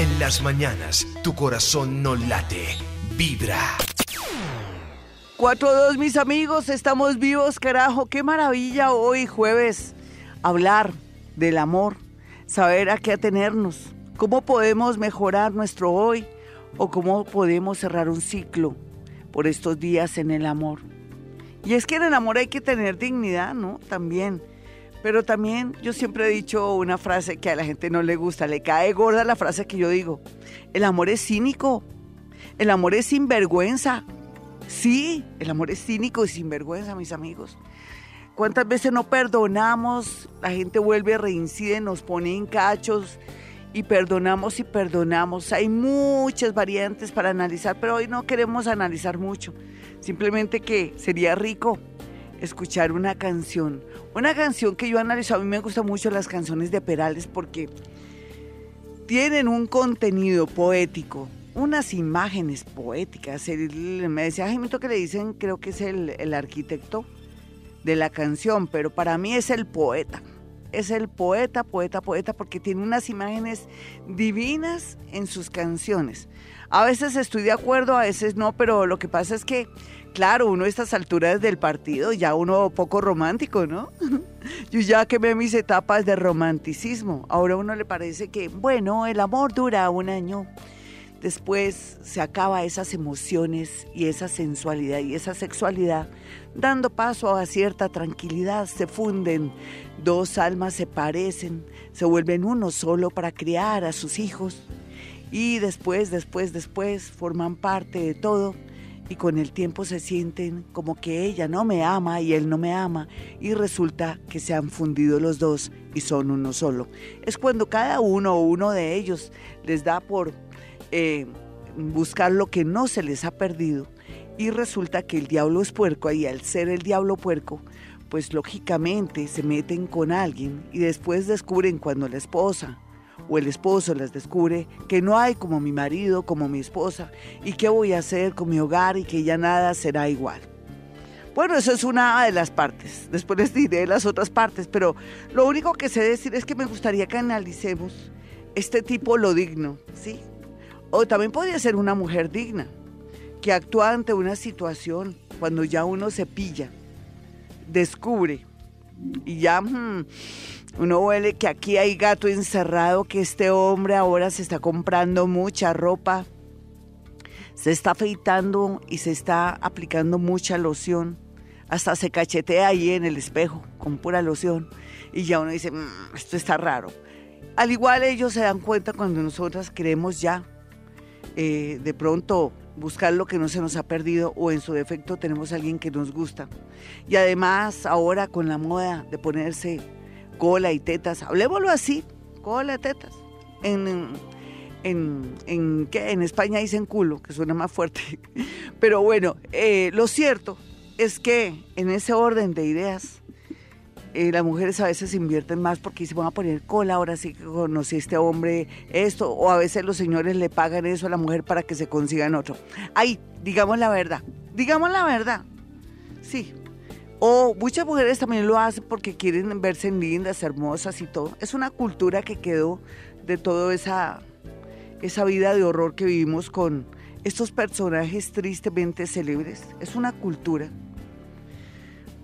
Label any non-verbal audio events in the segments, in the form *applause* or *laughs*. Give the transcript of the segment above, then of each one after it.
En las mañanas, tu corazón no late, vibra. 4-2, mis amigos, estamos vivos, carajo. Qué maravilla hoy, jueves, hablar del amor, saber a qué atenernos, cómo podemos mejorar nuestro hoy o cómo podemos cerrar un ciclo por estos días en el amor. Y es que en el amor hay que tener dignidad, ¿no? También. Pero también yo siempre he dicho una frase que a la gente no le gusta, le cae gorda la frase que yo digo. El amor es cínico, el amor es sinvergüenza. Sí, el amor es cínico y sinvergüenza, mis amigos. ¿Cuántas veces no perdonamos? La gente vuelve, reincide, nos pone en cachos y perdonamos y perdonamos. Hay muchas variantes para analizar, pero hoy no queremos analizar mucho. Simplemente que sería rico escuchar una canción. Una canción que yo analizo, a mí me gustan mucho las canciones de Perales porque tienen un contenido poético, unas imágenes poéticas. me decía Jaimito que le dicen, creo que es el, el arquitecto de la canción, pero para mí es el poeta. Es el poeta, poeta, poeta, porque tiene unas imágenes divinas en sus canciones. A veces estoy de acuerdo, a veces no, pero lo que pasa es que, claro, uno a estas alturas del partido, ya uno poco romántico, ¿no? *laughs* Yo ya que quemé mis etapas de romanticismo. Ahora a uno le parece que, bueno, el amor dura un año después se acaba esas emociones y esa sensualidad y esa sexualidad, dando paso a cierta tranquilidad, se funden, dos almas se parecen, se vuelven uno solo para criar a sus hijos y después, después, después forman parte de todo y con el tiempo se sienten como que ella no me ama y él no me ama y resulta que se han fundido los dos y son uno solo. Es cuando cada uno o uno de ellos les da por eh, buscar lo que no se les ha perdido y resulta que el diablo es puerco y al ser el diablo puerco, pues lógicamente se meten con alguien y después descubren cuando la esposa o el esposo les descubre que no hay como mi marido, como mi esposa, y qué voy a hacer con mi hogar y que ya nada será igual. Bueno, eso es una de las partes. Después les diré las otras partes, pero lo único que sé decir es que me gustaría que analicemos este tipo lo digno, ¿sí? O también podría ser una mujer digna, que actúa ante una situación cuando ya uno se pilla, descubre y ya hmm, uno huele que aquí hay gato encerrado, que este hombre ahora se está comprando mucha ropa, se está afeitando y se está aplicando mucha loción, hasta se cachetea ahí en el espejo con pura loción y ya uno dice, mm, esto está raro. Al igual ellos se dan cuenta cuando nosotras queremos ya eh, de pronto buscar lo que no se nos ha perdido o en su defecto tenemos a alguien que nos gusta. Y además ahora con la moda de ponerse cola y tetas, hablemoslo así, cola y tetas. En, en, en, en España dicen culo, que suena más fuerte. *laughs* Pero bueno, eh, lo cierto es que en ese orden de ideas, eh, las mujeres a veces invierten más porque se van a poner cola, ahora sí que conocí este hombre esto, o a veces los señores le pagan eso a la mujer para que se consigan otro. Ay, digamos la verdad, digamos la verdad, sí. O muchas mujeres también lo hacen porque quieren verse lindas, hermosas y todo. Es una cultura que quedó de toda esa, esa vida de horror que vivimos con estos personajes tristemente célebres. Es una cultura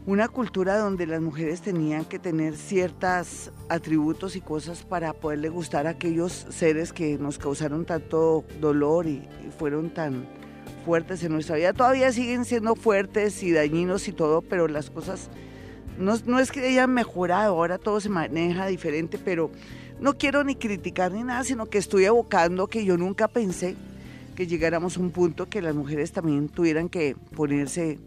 una cultura donde las mujeres tenían que tener ciertos atributos y cosas para poderle gustar a aquellos seres que nos causaron tanto dolor y, fueron tan fuertes en nuestra vida. Todavía siguen siendo fuertes y dañinos y todo, pero las cosas no, no es que hayan mejorado, ahora todo se maneja diferente, pero no quiero ni criticar ni nada, sino que estoy evocando que yo nunca pensé que llegáramos a un punto que las mujeres también tuvieran que ponerse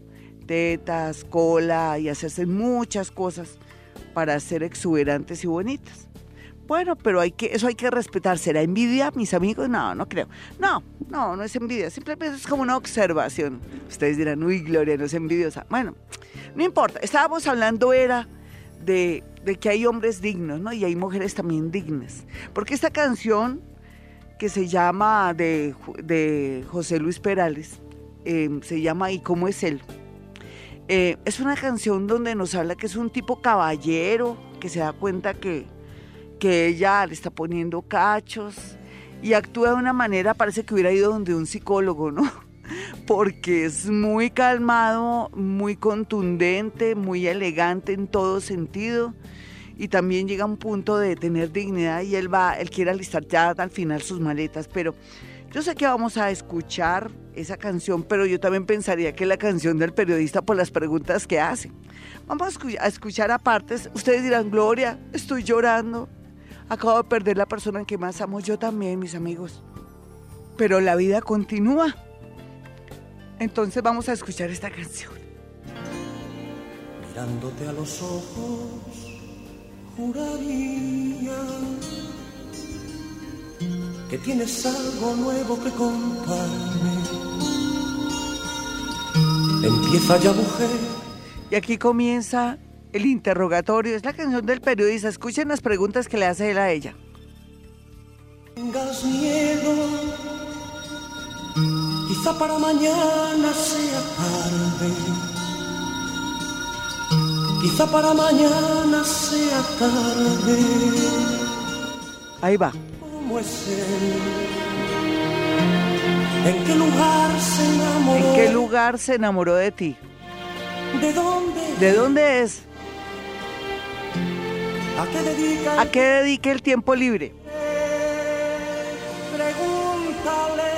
tetas, cola y hacerse muchas cosas para ser exuberantes y bonitas. Bueno, pero hay que, eso hay que respetar. ¿Será envidia, mis amigos? No, no creo. No, no, no es envidia. Simplemente es como una observación. Ustedes dirán, uy, Gloria, no es envidiosa. Bueno, no importa. Estábamos hablando era de, que hay hombres dignos, ¿no? Y hay mujeres también dignas. Porque esta canción que se llama de, de José Luis Perales, eh, se llama ¿Y cómo es él? Eh, es una canción donde nos habla que es un tipo caballero, que se da cuenta que, que ella le está poniendo cachos y actúa de una manera, parece que hubiera ido donde un psicólogo, ¿no? *laughs* Porque es muy calmado, muy contundente, muy elegante en todo sentido y también llega a un punto de tener dignidad y él va, él quiere alistar ya al final sus maletas, pero yo sé que vamos a escuchar esa canción, pero yo también pensaría que es la canción del periodista por las preguntas que hace. Vamos a escuchar aparte. Ustedes dirán, Gloria, estoy llorando. Acabo de perder la persona que más amo. Yo también, mis amigos. Pero la vida continúa. Entonces vamos a escuchar esta canción. Mirándote a los ojos, juraría que tienes algo nuevo que contarme. Empieza ya, mujer. Y aquí comienza el interrogatorio. Es la canción del periodista. Escuchen las preguntas que le hace él a ella. Tengas miedo. Quizá para mañana sea tarde. Quizá para mañana sea tarde. Ahí va. ¿En qué lugar se enamoró? ¿En qué lugar se enamoró de ti? ¿De dónde? ¿De dónde es? ¿A qué dedica? ¿A qué dedica el tiempo libre? Pregúntale.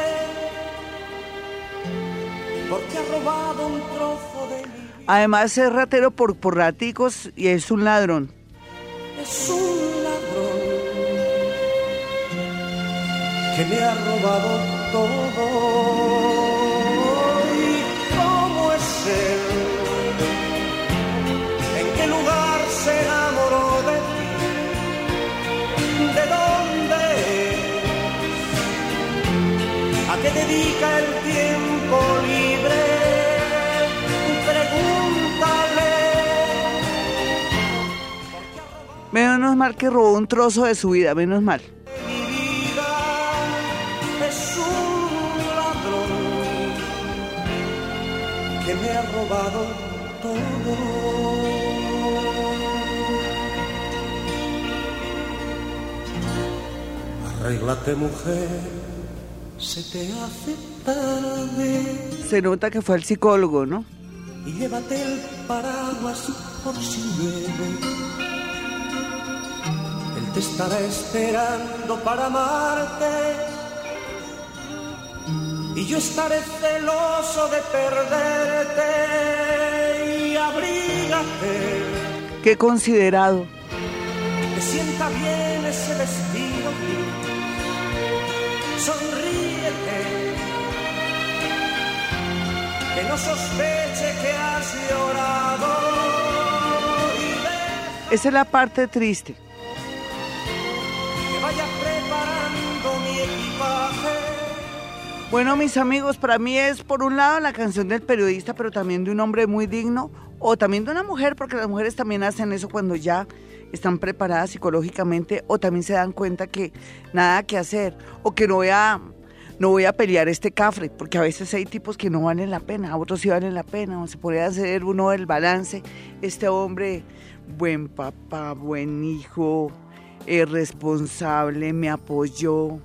¿Por qué ha robado un trozo de mí? Además es ratero por, por raticos y es un ladrón. Es un ladrón que me ha robado todo. Menos mal que robó un trozo de su vida, menos mal. Mi vida es un ladrón que me ha robado todo. Arréglate mujer, se te hace tarde Se nota que fue el psicólogo, ¿no? y llévate el paraguas por si llueve. Te estará esperando para amarte y yo estaré celoso de perderte y abrígate. Qué considerado. Te sienta bien ese vestido. Sonríete. Que no sospeche que has llorado. Esa es la parte triste. Bueno, mis amigos, para mí es por un lado la canción del periodista, pero también de un hombre muy digno, o también de una mujer, porque las mujeres también hacen eso cuando ya están preparadas psicológicamente, o también se dan cuenta que nada que hacer, o que no voy a, no voy a pelear este cafre, porque a veces hay tipos que no valen la pena, otros sí valen la pena, o se puede hacer uno el balance. Este hombre, buen papá, buen hijo, es responsable, me apoyó,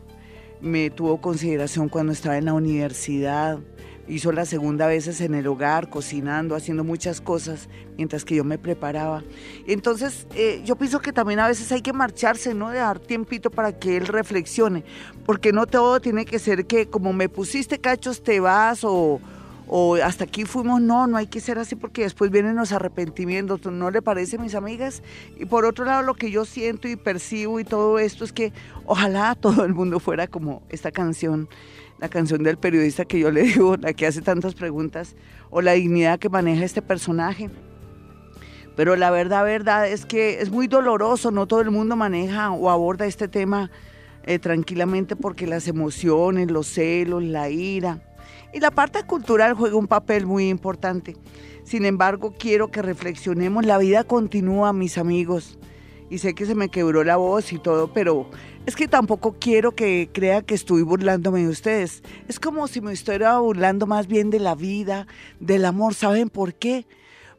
me tuvo consideración cuando estaba en la universidad, hizo las segunda veces en el hogar, cocinando, haciendo muchas cosas mientras que yo me preparaba. Entonces, eh, yo pienso que también a veces hay que marcharse, ¿no? De dar tiempito para que él reflexione, porque no todo tiene que ser que como me pusiste cachos te vas o, o hasta aquí fuimos, no, no hay que ser así porque después vienen los arrepentimientos, ¿no le parece, mis amigas? Y por otro lado, lo que yo siento y percibo y todo esto es que ojalá todo el mundo fuera como esta canción, la canción del periodista que yo le *laughs* digo, la que hace tantas preguntas, o la dignidad que maneja este personaje. Pero la verdad, verdad es que es muy doloroso, no todo el mundo maneja o aborda este tema eh, tranquilamente porque las emociones, los celos, la ira y la parte cultural juega un papel muy importante. Sin embargo, quiero que reflexionemos, la vida continúa, mis amigos. Y sé que se me quebró la voz y todo, pero es que tampoco quiero que crea que estoy burlándome de ustedes. Es como si me estuviera burlando más bien de la vida, del amor. ¿Saben por qué?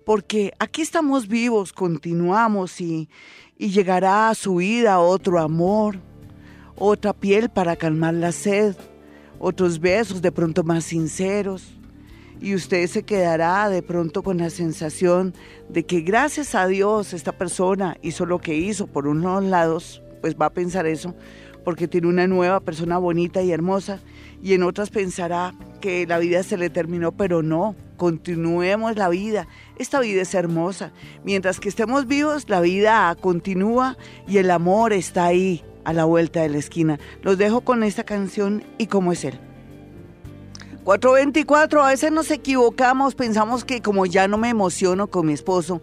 Porque aquí estamos vivos, continuamos y, y llegará a su vida otro amor, otra piel para calmar la sed, otros besos de pronto más sinceros. Y usted se quedará de pronto con la sensación de que gracias a Dios esta persona hizo lo que hizo por unos lados, pues va a pensar eso, porque tiene una nueva persona bonita y hermosa, y en otras pensará que la vida se le terminó, pero no, continuemos la vida. Esta vida es hermosa. Mientras que estemos vivos, la vida continúa y el amor está ahí, a la vuelta de la esquina. Los dejo con esta canción y cómo es él. 424, a veces nos equivocamos, pensamos que como ya no me emociono con mi esposo,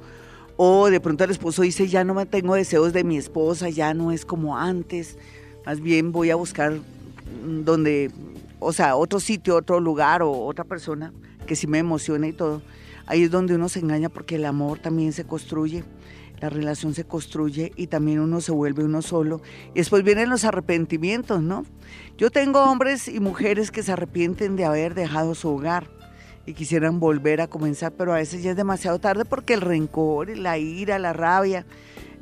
o de pronto el esposo dice, ya no me tengo deseos de mi esposa, ya no es como antes, más bien voy a buscar donde, o sea, otro sitio, otro lugar o otra persona que sí me emocione y todo. Ahí es donde uno se engaña porque el amor también se construye la relación se construye y también uno se vuelve uno solo. Y después vienen los arrepentimientos, ¿no? Yo tengo hombres y mujeres que se arrepienten de haber dejado su hogar y quisieran volver a comenzar, pero a veces ya es demasiado tarde porque el rencor, la ira, la rabia,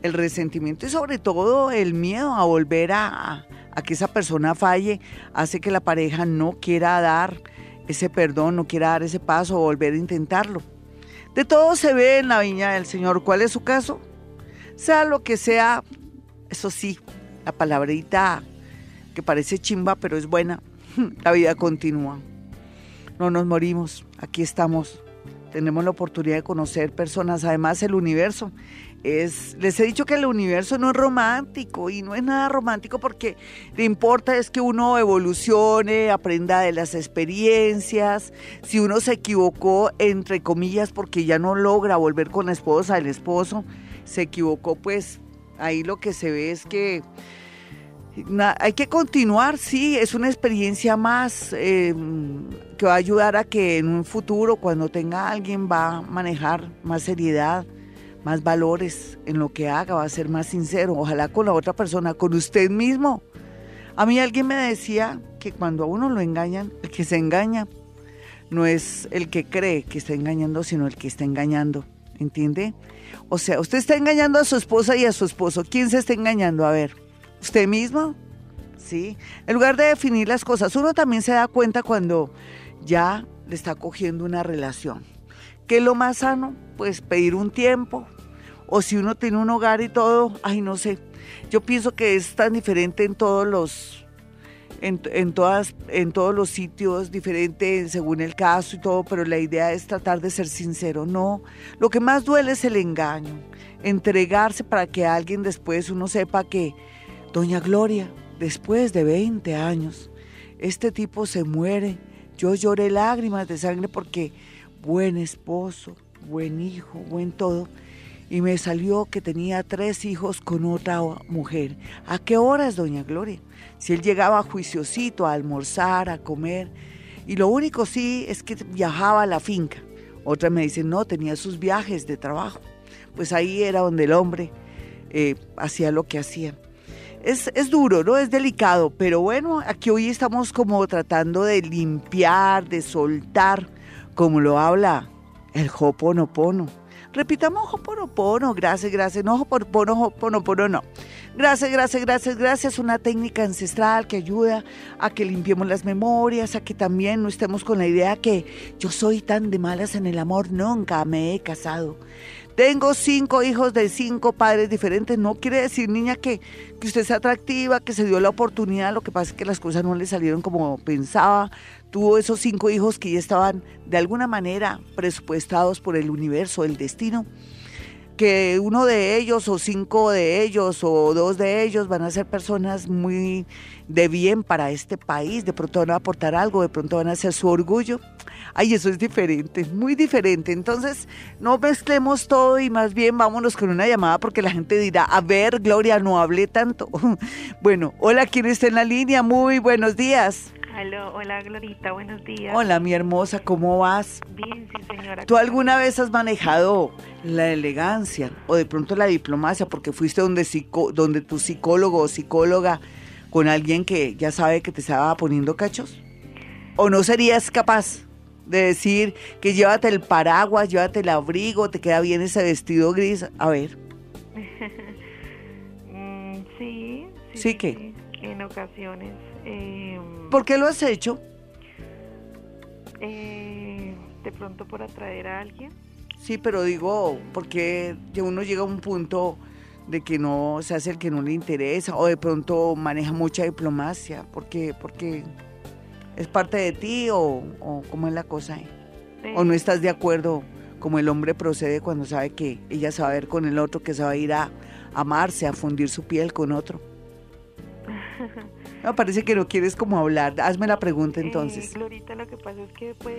el resentimiento y sobre todo el miedo a volver a, que esa persona falle hace que la pareja no quiera dar ese perdón, no quiera dar ese paso o volver a intentarlo. De todo se ve en la viña del Señor. ¿Cuál es su caso? Sea lo que sea, eso sí, la palabrita que parece chimba, pero es buena. *laughs* La vida continúa. No nos morimos, aquí estamos. Tenemos la oportunidad de conocer personas, además el universo es, les he dicho que el universo no es romántico y no es nada romántico porque le importa es que uno evolucione, aprenda de las experiencias. Si uno se equivocó, entre comillas, porque ya no logra volver con la esposa, el esposo se equivocó, pues ahí lo que se ve es que hay que continuar, sí, es una experiencia más em, que va a ayudar a que en un futuro, cuando tenga alguien, va a manejar más seriedad más valores en lo que haga, va a ser más sincero, ojalá con la otra persona, con usted mismo. A mí alguien me decía que cuando a uno lo engañan, el que se engaña no es el que cree que está engañando, sino el que está engañando, ¿entiende? O sea, usted está engañando a su esposa y a su esposo. ¿Quién se está engañando? A ver, ¿usted mismo? ¿Sí? En lugar de definir las cosas, uno también se da cuenta cuando ya le está cogiendo una relación. ¿Qué es lo más sano? Pues pedir un tiempo, o si uno tiene un hogar y todo, ay, no sé. Yo pienso que es tan diferente en todos los, en, todas, en todos los sitios, diferente según el caso y todo, pero la idea es tratar de ser sincero. No, lo que más duele es el engaño, entregarse para que alguien después uno sepa que, doña Gloria, después de 20 años, este tipo se muere. Yo lloré lágrimas de sangre porque buen esposo, buen hijo, buen todo y me salió que tenía tres hijos con otra mujer. ¿A qué horas, doña Gloria? Si él llegaba juiciosito a almorzar, a comer, y lo único sí es que viajaba a la finca. Otra me dice, no, tenía sus viajes de trabajo. Pues ahí era donde el hombre eh, hacía lo que hacía. Es, es, duro, ¿no? Es delicado, pero bueno, aquí hoy estamos como tratando de limpiar, de soltar, como lo habla el Hoponopono Repitamos Hoponopono, gracias, gracias. No Hoponopono, Hoponopono, no. Gracias, gracias, gracias, gracias. Una técnica ancestral que ayuda a que limpiemos las memorias, a que también no estemos con la idea que yo soy tan de malas en el amor, nunca me he casado. Tengo cinco hijos de cinco padres diferentes. No quiere decir, niña, que, que usted sea atractiva, que se dio la oportunidad. Lo que pasa es que las cosas no le salieron como pensaba tuvo esos cinco hijos que ya estaban de alguna manera presupuestados por el universo, el destino, que uno de ellos o cinco de ellos o dos de ellos van a ser personas muy de bien para este país, de pronto van a aportar algo, de pronto van a ser su orgullo. Ay, eso es diferente, muy diferente. Entonces, no mezclemos todo y más bien vámonos con una llamada porque la gente dirá, a ver, Gloria, no hable tanto. *laughs* Bueno, hola, ¿quién está en la línea? Muy buenos días hola Glorita, buenos días. Hola mi hermosa, ¿cómo vas? Bien, sí señora. ¿Tú alguna vez has manejado la elegancia o de pronto la diplomacia porque fuiste donde, donde tu psicólogo o psicóloga con alguien que ya sabe que te estaba poniendo cachos? ¿O no serías capaz de decir que llévate el paraguas, llévate el abrigo, te queda bien ese vestido gris? A ver. *laughs* Mm, sí, sí. ¿Sí qué? En ocasiones. Eh, ¿Por qué lo has hecho? eh, de pronto por atraer a alguien. Sí, pero digo, porque que uno llega a un punto de que no se hace el que no le interesa o de pronto maneja mucha diplomacia, porque porque es parte de ti o, o cómo es la cosa ahí? o no Eh, estás de acuerdo como el hombre procede cuando sabe que ella se va a ver con el otro, que se va a ir a amarse, a fundir su piel con otro. Me parece que no quieres como hablar. Hazme la pregunta eh, entonces. Glorita, lo que pasa es que pues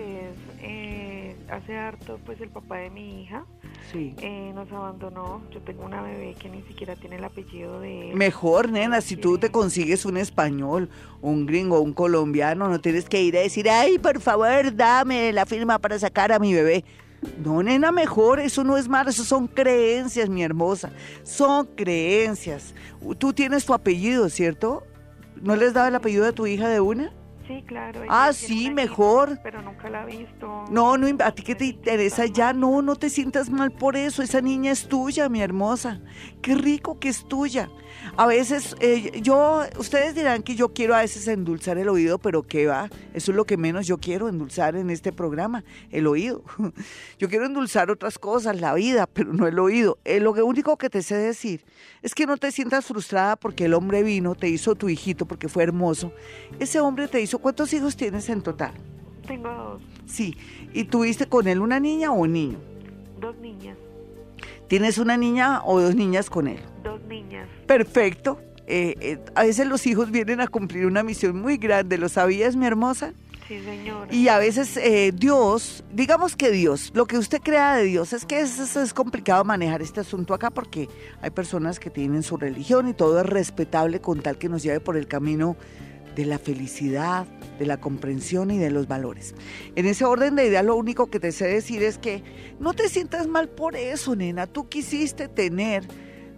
eh, hace harto pues el papá de mi hija Sí. eh, nos abandonó. Yo tengo una bebé que ni siquiera tiene el apellido de él. Mejor, nena, si tú te consigues un español, un gringo, un colombiano, no tienes que ir a decir, ay, por favor, dame la firma para sacar a mi bebé. No, nena, mejor, eso no es malo, eso son creencias, mi hermosa. Son creencias. Tú tienes tu apellido, ¿cierto? ¿No les daba el apellido de tu hija de una? Sí, claro. Ah, sí, mejor. Pero nunca la ha visto. No, no, a ti que te interesa ya, no, no te sientas mal por eso, esa niña es tuya, mi hermosa, qué rico que es tuya. A veces, eh, yo, ustedes dirán que yo quiero a veces endulzar el oído, pero qué va, eso es lo que menos yo quiero endulzar en este programa, el oído. *laughs* Yo quiero endulzar otras cosas, la vida, pero no el oído. Eh, lo único que te sé decir es que no te sientas frustrada porque el hombre vino, te hizo tu hijito porque fue hermoso. Ese hombre te hizo, ¿cuántos hijos tienes en total? Tengo dos, Sí, ¿y tuviste con él una niña o un niño? dos niñas, ¿Tienes una niña o dos niñas con él? dos niñas. Perfecto. Eh, eh, a veces los hijos vienen a cumplir una misión muy grande, ¿lo sabías, mi hermosa? Sí, señora. Y a veces eh, Dios, digamos que Dios, lo que usted crea de Dios, es que es, es- es complicado manejar este asunto acá porque hay personas que tienen su religión y todo es respetable con tal que nos lleve por el camino de la felicidad, de la comprensión y de los valores. En ese orden de ideas, lo único que te sé decir es que no te sientas mal por eso, nena. Tú quisiste tener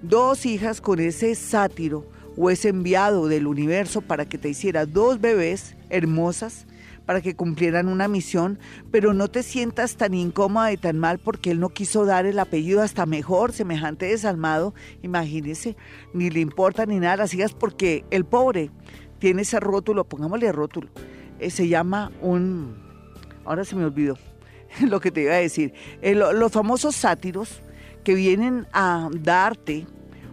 dos hijas con ese sátiro o ese enviado del universo para que te hiciera dos bebés hermosas para que cumplieran una misión, pero no te sientas tan incómoda y tan mal porque él no quiso dar el apellido hasta mejor, semejante desalmado, imagínese, ni le importa ni nada, las hijas porque el pobre tiene ese rótulo, pongámosle rótulo, eh, se llama un, ahora se me olvidó *laughs* lo que te iba a decir, Eh, lo- los famosos sátiros que vienen a darte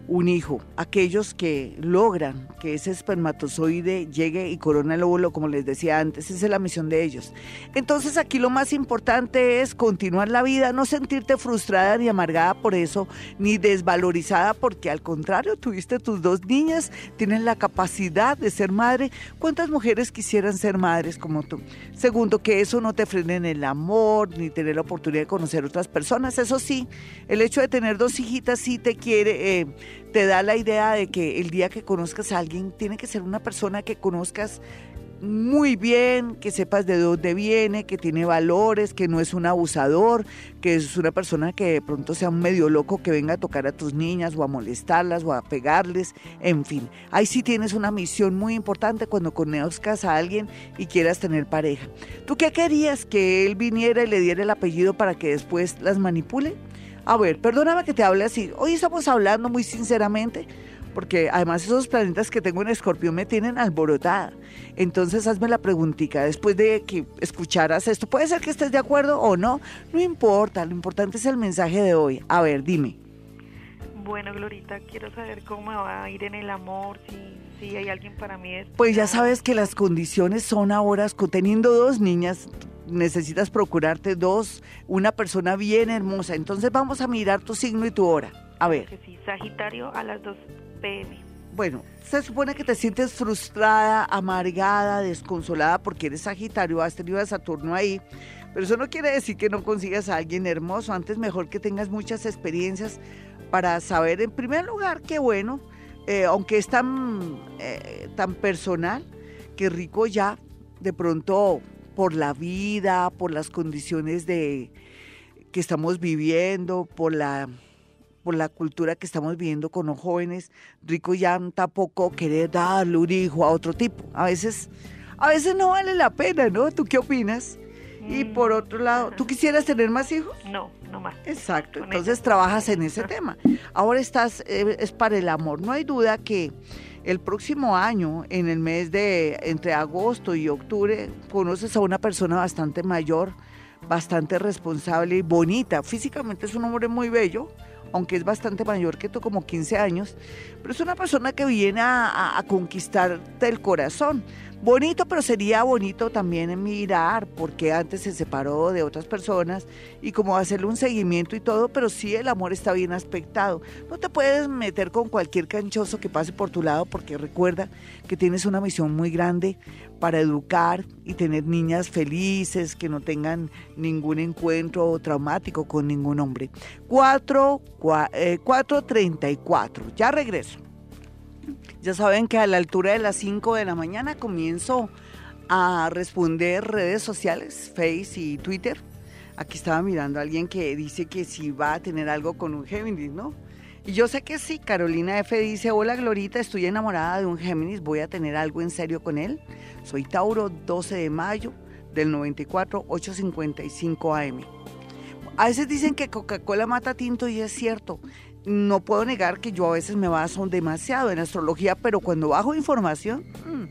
un hijo, aquellos que logran que ese espermatozoide llegue y corona el óvulo, como les decía antes, esa es la misión de ellos. Entonces aquí lo más importante es continuar la vida, no sentirte frustrada ni amargada por eso, ni desvalorizada, porque al contrario, tuviste tus dos niñas, tienen la capacidad de ser madre. ¿Cuántas mujeres quisieran ser madres como tú? Segundo, que eso no te frene en el amor, ni tener la oportunidad de conocer otras personas. Eso sí, el hecho de tener dos hijitas sí te quiere, eh, te da la idea de que el día que conozcas a alguien, tiene que ser una persona que conozcas muy bien, que sepas de dónde viene, que tiene valores, que no es un abusador, que es una persona que de pronto sea un medio loco que venga a tocar a tus niñas o a molestarlas o a pegarles, en fin. Ahí sí tienes una misión muy importante cuando conozcas a alguien y quieras tener pareja. ¿Tú qué querías? ¿Que él viniera y le diera el apellido para que después las manipule? A ver, perdóname que te hable así. Hoy estamos hablando muy sinceramente, porque además esos planetas que tengo en Escorpión me tienen alborotada. Entonces hazme la preguntita, después de que escucharas esto, puede ser que estés de acuerdo o no, no importa, lo importante es el mensaje de hoy. A ver, dime. Bueno, Glorita, quiero saber cómo me va a ir en el amor, si, si hay alguien para mí. Pues ya sabes que las condiciones son ahora, teniendo dos niñas, necesitas procurarte dos, una persona bien hermosa. Entonces vamos a mirar tu signo y tu hora. A ver. Que sí, Sagitario a las 2 pm. Bueno, se supone que te sientes frustrada, amargada, desconsolada porque eres Sagitario, has tenido a Saturno ahí, pero eso no quiere decir que no consigas a alguien hermoso. Antes mejor que tengas muchas experiencias para saber, en primer lugar, qué bueno, eh, aunque es tan, eh, tan personal, que rico ya, de pronto por la vida, por las condiciones de que estamos viviendo, por la por la cultura que estamos viviendo con los jóvenes, rico ya tampoco querer darle un hijo a otro tipo. A veces, a veces no vale la pena, ¿no? ¿Tú qué opinas? Y Mm, por otro lado, ¿tú quisieras tener más hijos? No, no más. Exacto, entonces trabajas en ese tema. Ahora estás, eh, es para el amor. No hay duda que el próximo año, en el mes de entre agosto y octubre, conoces a una persona bastante mayor, bastante responsable y bonita. Físicamente es un hombre muy bello, aunque es bastante mayor que tú, como 15 años, pero es una persona que viene a, a conquistarte el corazón. Bonito, pero sería bonito también mirar porque antes se separó de otras personas y como hacerle un seguimiento y todo, pero sí el amor está bien aspectado. No te puedes meter con cualquier canchoso que pase por tu lado porque recuerda que tienes una misión muy grande para educar y tener niñas felices que no tengan ningún encuentro traumático con ningún hombre. 4, 434. Eh, ya regreso. Ya saben que a la altura de las 5 de la mañana comienzo a responder redes sociales, Face y Twitter. Aquí estaba mirando a alguien que dice que si va a tener algo con un Géminis, ¿no? Y yo sé que sí, Carolina F dice, hola Glorita, estoy enamorada de un Géminis, voy a tener algo en serio con él. Soy Tauro, 12 de mayo del 94, 8.55 AM. A veces dicen que Coca-Cola mata tinto y es cierto no puedo negar que yo a veces me baso demasiado en astrología, pero cuando bajo información, mm,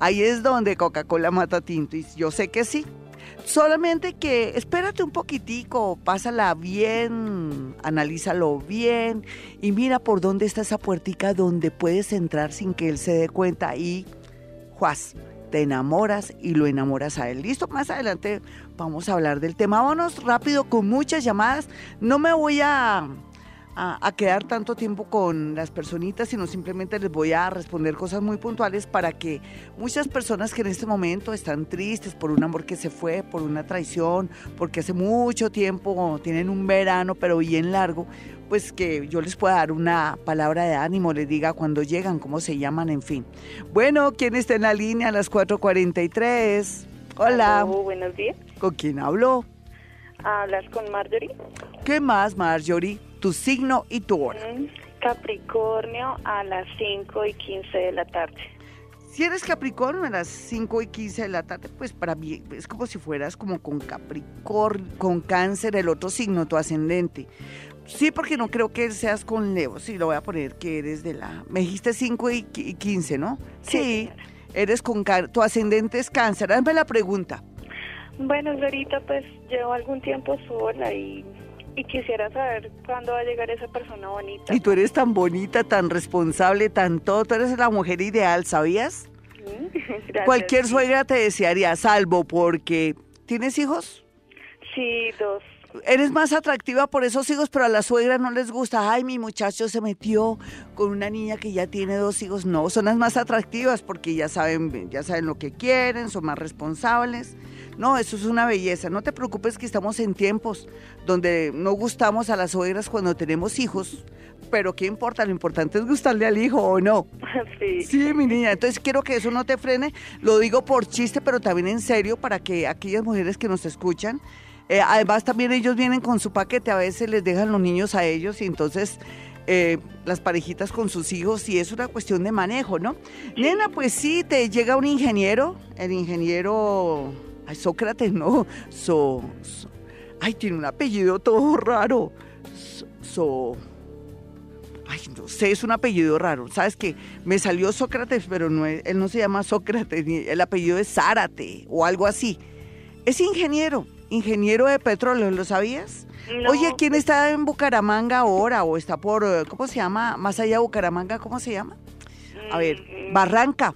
ahí es donde Coca-Cola mata tinto. Y yo sé que sí. Solamente que espérate un poquitico, pásala bien, analízalo bien y mira por dónde está esa puertica donde puedes entrar sin que él se dé cuenta y, juaz, te enamoras y lo enamoras a él. Listo, más adelante vamos a hablar del tema. Vámonos rápido con muchas llamadas. No me voy a a, quedar tanto tiempo con las personitas, sino simplemente les voy a responder cosas muy puntuales para que muchas personas que en este momento están tristes por un amor que se fue, por una traición, porque hace mucho tiempo tienen un verano pero bien largo, pues que yo les pueda dar una palabra de ánimo, les diga cuando llegan, cómo se llaman, en fin. Bueno, ¿quién está en la línea a las 4.43? Hola. buenos días. ¿Con quién hablo? Hablas con Marjorie. ¿Qué más, Marjorie? Tu signo y tu hora. Capricornio a las 5 y 15 de la tarde. Si eres Capricornio a las 5 y 15 de la tarde, pues para mí es como si fueras como con Capricornio, con cáncer, el otro signo, tu ascendente. Sí, porque no creo que seas con Leo. Sí, lo voy a poner que eres de la... Me dijiste 5 y 15, ¿no? Sí, eres con... Tu ascendente es cáncer. Dame la pregunta. Bueno, ahorita pues llevo algún tiempo sola y y quisiera saber cuándo va a llegar esa persona bonita. Y tú eres tan bonita, tan responsable, tan todo. Tú eres la mujer ideal, ¿sabías? *laughs* Cualquier suegra te desearía, salvo porque... ¿Tienes hijos? Sí, dos. Eres más atractiva por esos hijos, pero a la suegra no les gusta. Ay, mi muchacho se metió con una niña que ya tiene dos hijos. No, son las más atractivas porque ya saben, ya saben lo que quieren, son más responsables. No, eso es una belleza. No te preocupes que estamos en tiempos donde no gustamos a las suegras cuando tenemos hijos, pero ¿qué importa? Lo importante es gustarle al hijo o no. *laughs* Sí. Sí, mi niña. Entonces quiero que eso no te frene. Lo digo por chiste, pero también en serio para que aquellas mujeres que nos escuchan, eh, además también ellos vienen con su paquete, a veces les dejan los niños a ellos y entonces... Eh, las parejitas con sus hijos y es una cuestión de manejo, ¿no? Nena, pues sí, te llega un ingeniero, el ingeniero Ay, Sócrates no. So, ay, tiene un apellido todo raro. So, ay, no sé, es un apellido raro. ¿Sabes qué? Me salió Sócrates, pero no él no se llama Sócrates, el apellido es Zárate o algo así. Es ingeniero, ingeniero de petróleo, ¿lo sabías? Oye, ¿quién está en Bucaramanga ahora o está por, ¿cómo se llama? Más allá de Bucaramanga, ¿cómo se llama? A ver, mm. Barranca.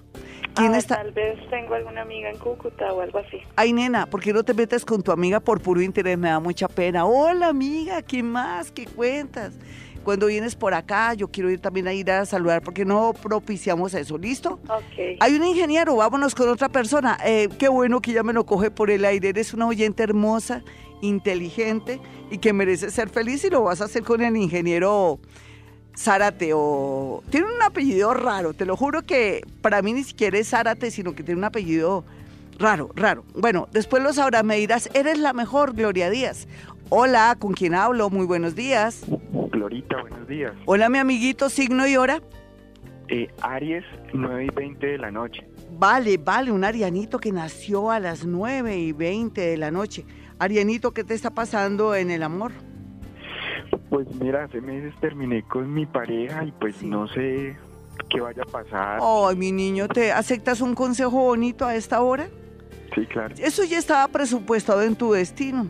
¿Quién ah, está? Tal vez tengo alguna amiga en Cúcuta o algo así. Ay, nena, ¿por qué no te metes con tu amiga por puro interés? Me da mucha pena. Hola, amiga, ¿qué más? ¿Qué cuentas? Cuando vienes por acá, yo quiero ir también a ir a saludar porque no propiciamos eso, ¿listo? Ok. Hay un ingeniero, vámonos con otra persona. Eh, qué bueno que ya me lo coge por el aire. Eres una oyente hermosa, inteligente y que merece ser feliz y lo vas a hacer con el ingeniero Zárate o... Tiene un apellido raro, te lo juro que para mí ni siquiera es Zárate, sino que tiene un apellido raro, raro. Bueno, después lo sabrás, me dirás, eres la mejor, Gloria Díaz. Hola, ¿con quién hablo? Muy buenos días. Glorita, buenos días. Hola, mi amiguito, signo y hora. Eh, Aries, 9 y 20 de la noche. Vale, vale, un arianito que nació a las 9 y 20 de la noche. Arianito, ¿qué te está pasando en el amor? Pues mira, hace meses terminé con mi pareja y pues no sé qué vaya a pasar. Ay, mi niño, ¿te aceptas un consejo bonito a esta hora? Sí, claro. Eso ya estaba presupuestado en tu destino.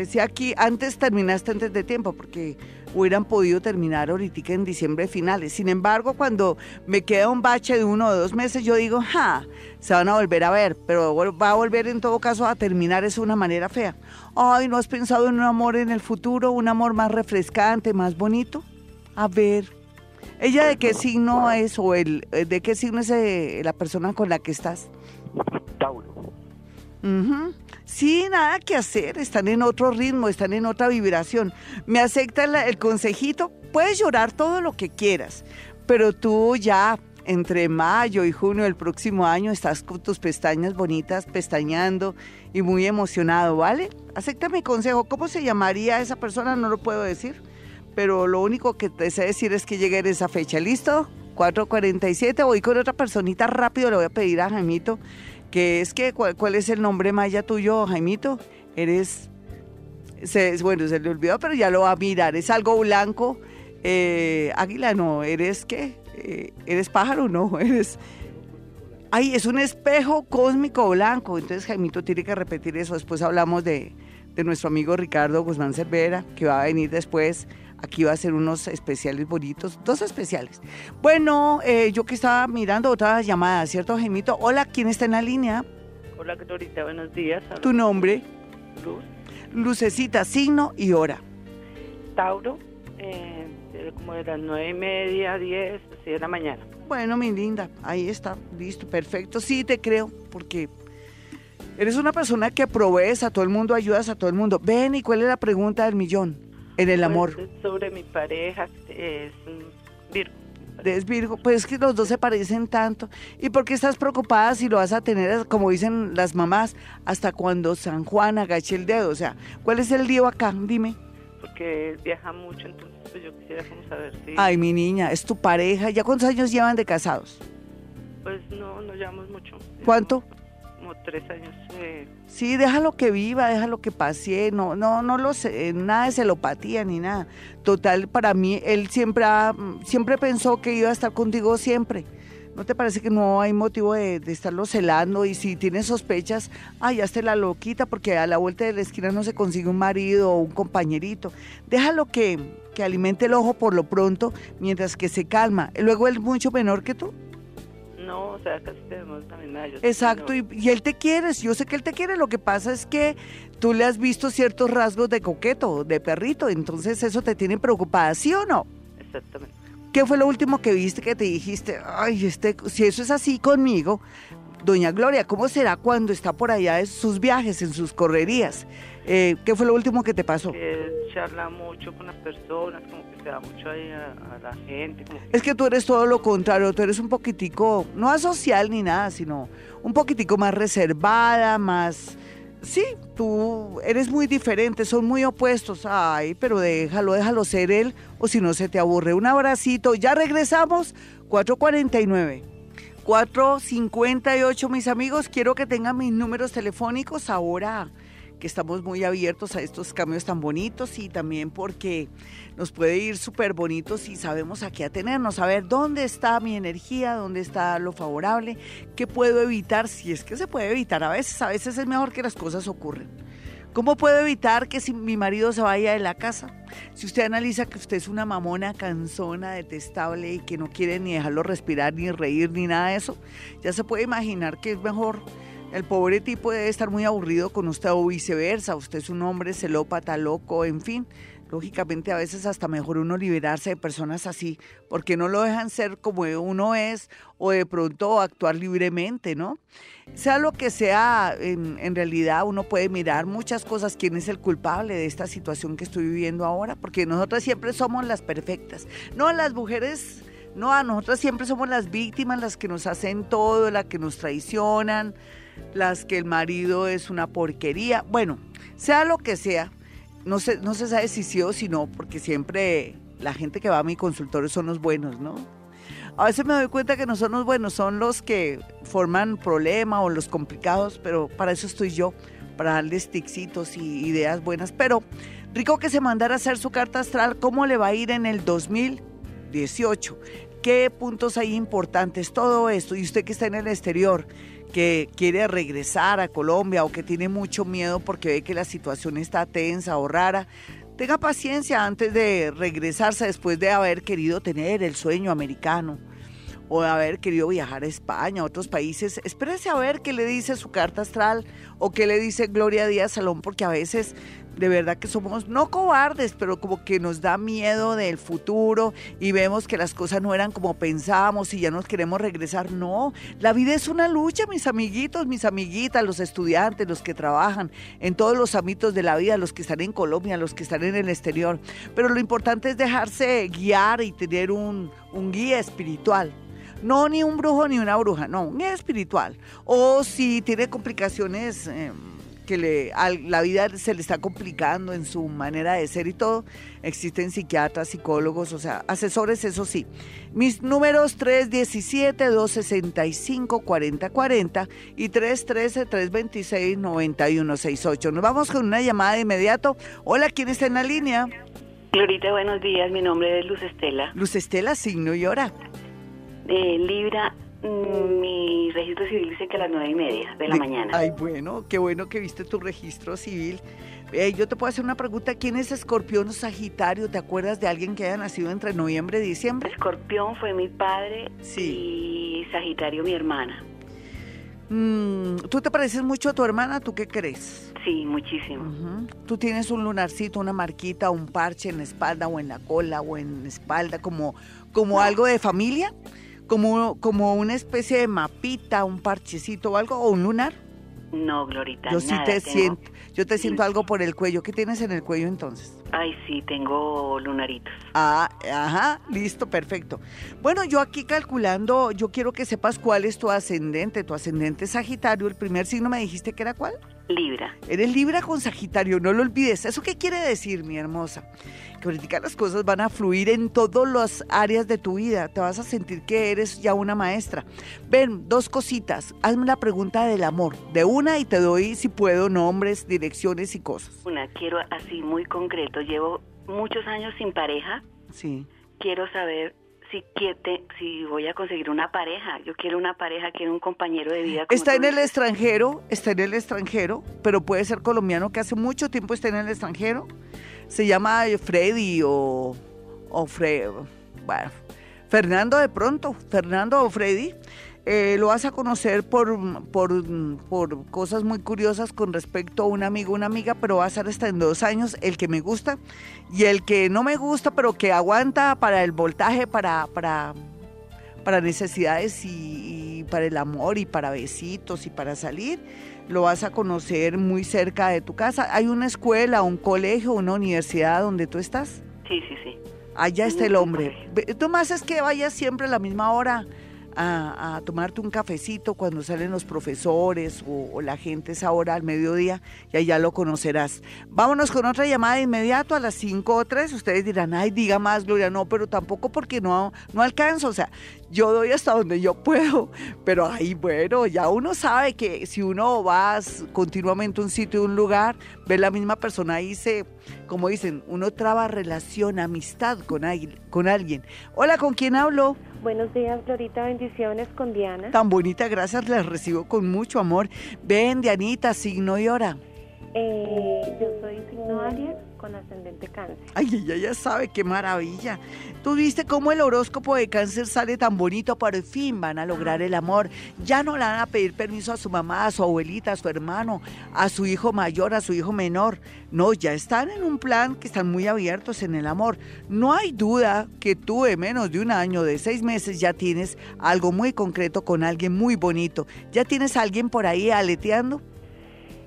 Decía aquí, antes terminaste antes de tiempo, porque hubieran podido terminar ahorita en diciembre finales. Sin embargo, cuando me queda un bache de uno o dos meses, yo digo, ja, se van a volver a ver, pero va a volver en todo caso a terminar eso de una manera fea. Ay, ¿no has pensado en un amor en el futuro? ¿Un amor más refrescante, más bonito? A ver, ¿ella de qué signo es o el, eh, de qué signo es eh, la persona con la que estás? Tauro. Ujú. Sí, nada que hacer, están en otro ritmo, están en otra vibración. Me acepta el consejito, puedes llorar todo lo que quieras, pero tú ya entre mayo y junio del próximo año estás con tus pestañas bonitas, pestañando y muy emocionado, ¿vale? Acepta mi consejo. ¿Cómo se llamaría esa persona? No lo puedo decir, pero lo único que te sé decir es que llegue en esa fecha. ¿Listo? 4.47, voy con otra personita rápido, le voy a pedir a Jaimito que es que, ¿cuál, cuál es el nombre maya tuyo, Jaimito? Eres, se, bueno, se le olvidó, pero ya lo va a mirar, es algo blanco, eh, águila no, ¿eres qué? Eh, ¿Eres pájaro? No, *laughs* eres... Ay, es un espejo cósmico blanco, entonces Jaimito tiene que repetir eso, después hablamos de, de nuestro amigo Ricardo Guzmán Cervera, que va a venir después Aquí va a ser unos especiales bonitos, dos especiales. Bueno, eh, yo que estaba mirando otra llamada, ¿cierto, Gemito? Hola, ¿quién está en la línea? Hola, Glorita, buenos días. Tu nombre, Luz, lucecita, signo y hora. Tauro, eh, como de las nueve y media, diez, así de la mañana. Bueno, mi linda, ahí está, listo, perfecto. Sí, te creo, porque eres una persona que provees a todo el mundo, ayudas a todo el mundo. Ven, ¿y cuál es la pregunta del millón? En el amor. Pues, sobre mi pareja, es Virgo. Es Virgo, pues es que los dos se parecen tanto. ¿Y por qué estás preocupada si lo vas a tener, como dicen las mamás, hasta cuando San Juan agache el dedo? O sea, ¿cuál es el lío acá? Dime. Porque él viaja mucho, entonces pues yo quisiera como saber si... Ay, mi niña, es tu pareja. ¿Ya cuántos años llevan de casados? Pues no, no llevamos mucho. ¿Cuánto? Como tres años. eh, Sí, déjalo que viva, déjalo que pase, no, no, no lo sé, nada de celopatía ni nada. Total, para mí, él siempre, ha- siempre pensó que iba a estar contigo siempre. ¿No te parece que no hay motivo de, estarlo celando? Y si tienes sospechas, ay, hazte la loquita, porque a la vuelta de la esquina no se consigue un marido o un compañerito. Déjalo que, que alimente el ojo por lo pronto, mientras que se calma. Luego él es mucho menor que tú. No, o sea, casi tenemos la misma edad, yo soy Exacto, y él te quiere, yo sé que él te quiere, lo que pasa es que tú le has visto ciertos rasgos de coqueto, de perrito, entonces eso te tiene preocupada, ¿sí o no? Exactamente. ¿Qué fue lo último que viste que te dijiste, ay, este, si eso es así conmigo, doña Gloria, ¿cómo será cuando está por allá en sus viajes, en sus correrías? Eh, ¿Qué fue lo último que te pasó? Que charla mucho con las personas, como que se da mucho ahí a, a la gente. Como que, Es que tú eres todo lo contrario, tú eres un poquitico, no asocial ni nada, sino un poquitico más reservada, más... Sí, tú eres muy diferente, son muy opuestos. Ay, pero déjalo, déjalo ser él, o si no se te aburre. Un abracito, ya regresamos, 449. 458, mis amigos, quiero que tengan mis números telefónicos ahora que estamos muy abiertos a estos cambios tan bonitos y también porque nos puede ir súper bonitos si sabemos a qué atenernos, a ver dónde está mi energía, dónde está lo favorable, qué puedo evitar, si es que se puede evitar a veces, a veces es mejor que las cosas ocurren. ¿Cómo puedo evitar que si mi marido se vaya de la casa? Si usted analiza que usted es una mamona cansona, detestable y que no quiere ni dejarlo respirar, ni reír, ni nada de eso, ya se puede imaginar que es mejor. El pobre tipo debe estar muy aburrido con usted o viceversa. Usted es un hombre celópata, loco, en fin. Lógicamente a veces hasta mejor uno liberarse de personas así, porque no lo dejan ser como uno es o de pronto actuar libremente, ¿no? Sea lo que sea, en, en realidad uno puede mirar muchas cosas, quién es el culpable de esta situación que estoy viviendo ahora, porque nosotras siempre somos las perfectas. No, las mujeres, no, a nosotras siempre somos las víctimas, las que nos hacen todo, las que nos traicionan, las que el marido es una porquería. Bueno, sea lo que sea, no se, no se sabe si sí o si no, porque siempre la gente que va a mi consultorio son los buenos, ¿no? A veces me doy cuenta que no son los buenos, son los que forman problema o los complicados, pero para eso estoy yo, para darles ticsitos y ideas buenas. Pero rico que se mandara a hacer su carta astral, ¿cómo le va a ir en el 2018? ¿Qué puntos hay importantes? Todo esto. Y usted que está en el exterior, que quiere regresar a Colombia o que tiene mucho miedo porque ve que la situación está tensa o rara, tenga paciencia antes de regresarse después de haber querido tener el sueño americano o de haber querido viajar a España, a otros países, espérese a ver qué le dice su carta astral o qué le dice Gloria Díaz Salón, porque a veces de verdad que somos no cobardes, pero como que nos da miedo del futuro y vemos que las cosas no eran como pensábamos y ya nos queremos regresar. No, la vida es una lucha, mis amiguitos, mis amiguitas, los estudiantes, los que trabajan en todos los ámbitos de la vida, los que están en Colombia, los que están en el exterior. Pero lo importante es dejarse guiar y tener un, guía espiritual. No ni un brujo ni una bruja, no, un guía espiritual. O si tiene complicaciones... eh, que le, a la vida se le está complicando en su manera de ser y todo, existen psiquiatras, psicólogos, o sea, asesores, eso sí. Mis números 317-265-4040 y 313-326-9168. Nos vamos con una llamada de inmediato. Hola, ¿quién está en la línea? Glorita, buenos días. Mi nombre es Luz Estela. Luz Estela, signo y hora. Eh, Libra, mi registro civil dice que a las nueve y media de la De- mañana. Ay, bueno, qué bueno que viste tu registro civil. Eh, yo te puedo hacer una pregunta. ¿Quién es Escorpión o Sagitario? ¿Te acuerdas de alguien que haya nacido entre noviembre y diciembre? Escorpión fue mi padre Sí. y Sagitario mi hermana. Mm, ¿Tú te pareces mucho a tu hermana? ¿Tú qué crees? Sí, muchísimo. ¿Tú tienes un lunarcito, una marquita, un parche en la espalda o en la cola o en la espalda como, como algo de familia? Como, como una especie de mapita, un parchecito o algo, o un lunar. No, Glorita, Yo sí nada, te tengo- siento, yo te siento algo por el cuello. ¿Qué tienes en el cuello entonces? Ay, sí, tengo lunaritos. Ah, ajá, listo, perfecto. Bueno, yo aquí calculando, yo quiero que sepas cuál es tu ascendente. Tu ascendente es Sagitario, el primer signo me dijiste que era cuál? Libra. Eres Libra con Sagitario, no lo olvides. ¿Eso qué quiere decir, mi hermosa? Que ahorita las cosas van a fluir en todas las áreas de tu vida. Te vas a sentir que eres ya una maestra. Ven, dos cositas. Hazme la pregunta del amor. De una y te doy, si puedo, nombres, direcciones y cosas. Una, quiero así muy concreto. Llevo muchos años sin pareja. Sí. Quiero saber si, quiete, si voy a conseguir una pareja. Yo quiero una pareja, quiero un compañero de vida. como Está en el dices. extranjero, está en el extranjero, pero puede ser colombiano que hace mucho tiempo está en el extranjero. Se llama Freddy o, o Fre- bueno, Fernando de pronto, Fernando o Freddy. Eh, lo vas a conocer por, por, por cosas muy curiosas con respecto a un amigo, una amiga, pero va a ser hasta en dos años el que me gusta y el que no me gusta, pero que aguanta para el voltaje, para, para, para necesidades y, y para el amor y para besitos y para salir, lo vas a conocer muy cerca de tu casa. ¿Hay una escuela, un colegio, una universidad donde tú estás? Sí, sí, sí. Allá está el hombre. colegio. Ve- Tú más es que vayas siempre a la misma hora a, tomarte un cafecito cuando salen los profesores o, la gente esa hora al mediodía y allá lo conocerás. Vámonos con otra llamada de inmediato a las 5 o 3. Ustedes dirán, ay, diga más, Gloria. No, pero tampoco porque no, no alcanzo. O sea, yo doy hasta donde yo puedo. Pero ahí, bueno, ya uno sabe que si uno va continuamente a un sitio, a un lugar, ve la misma persona ahí se, como dicen, uno traba relación, amistad con, alguien- con alguien. Hola, ¿con quién hablo? Buenos días, Glorita. Bendiciones con Diana. Tan bonita, gracias, les recibo con mucho amor. Ven, Dianita, signo y hora. Eh, yo soy signo Aries con ascendente cáncer. Ay, ella ya sabe, qué maravilla. Tú viste cómo el horóscopo de cáncer sale tan bonito, por fin van a lograr el amor. Ya no le van a pedir permiso a su mamá, a su abuelita, a su hermano, a su hijo mayor, a su hijo menor. No, ya están en un plan que están muy abiertos en el amor. No hay duda que tú en menos de un año, de seis meses, ya tienes algo muy concreto con alguien muy bonito. ¿Ya tienes a alguien por ahí aleteando?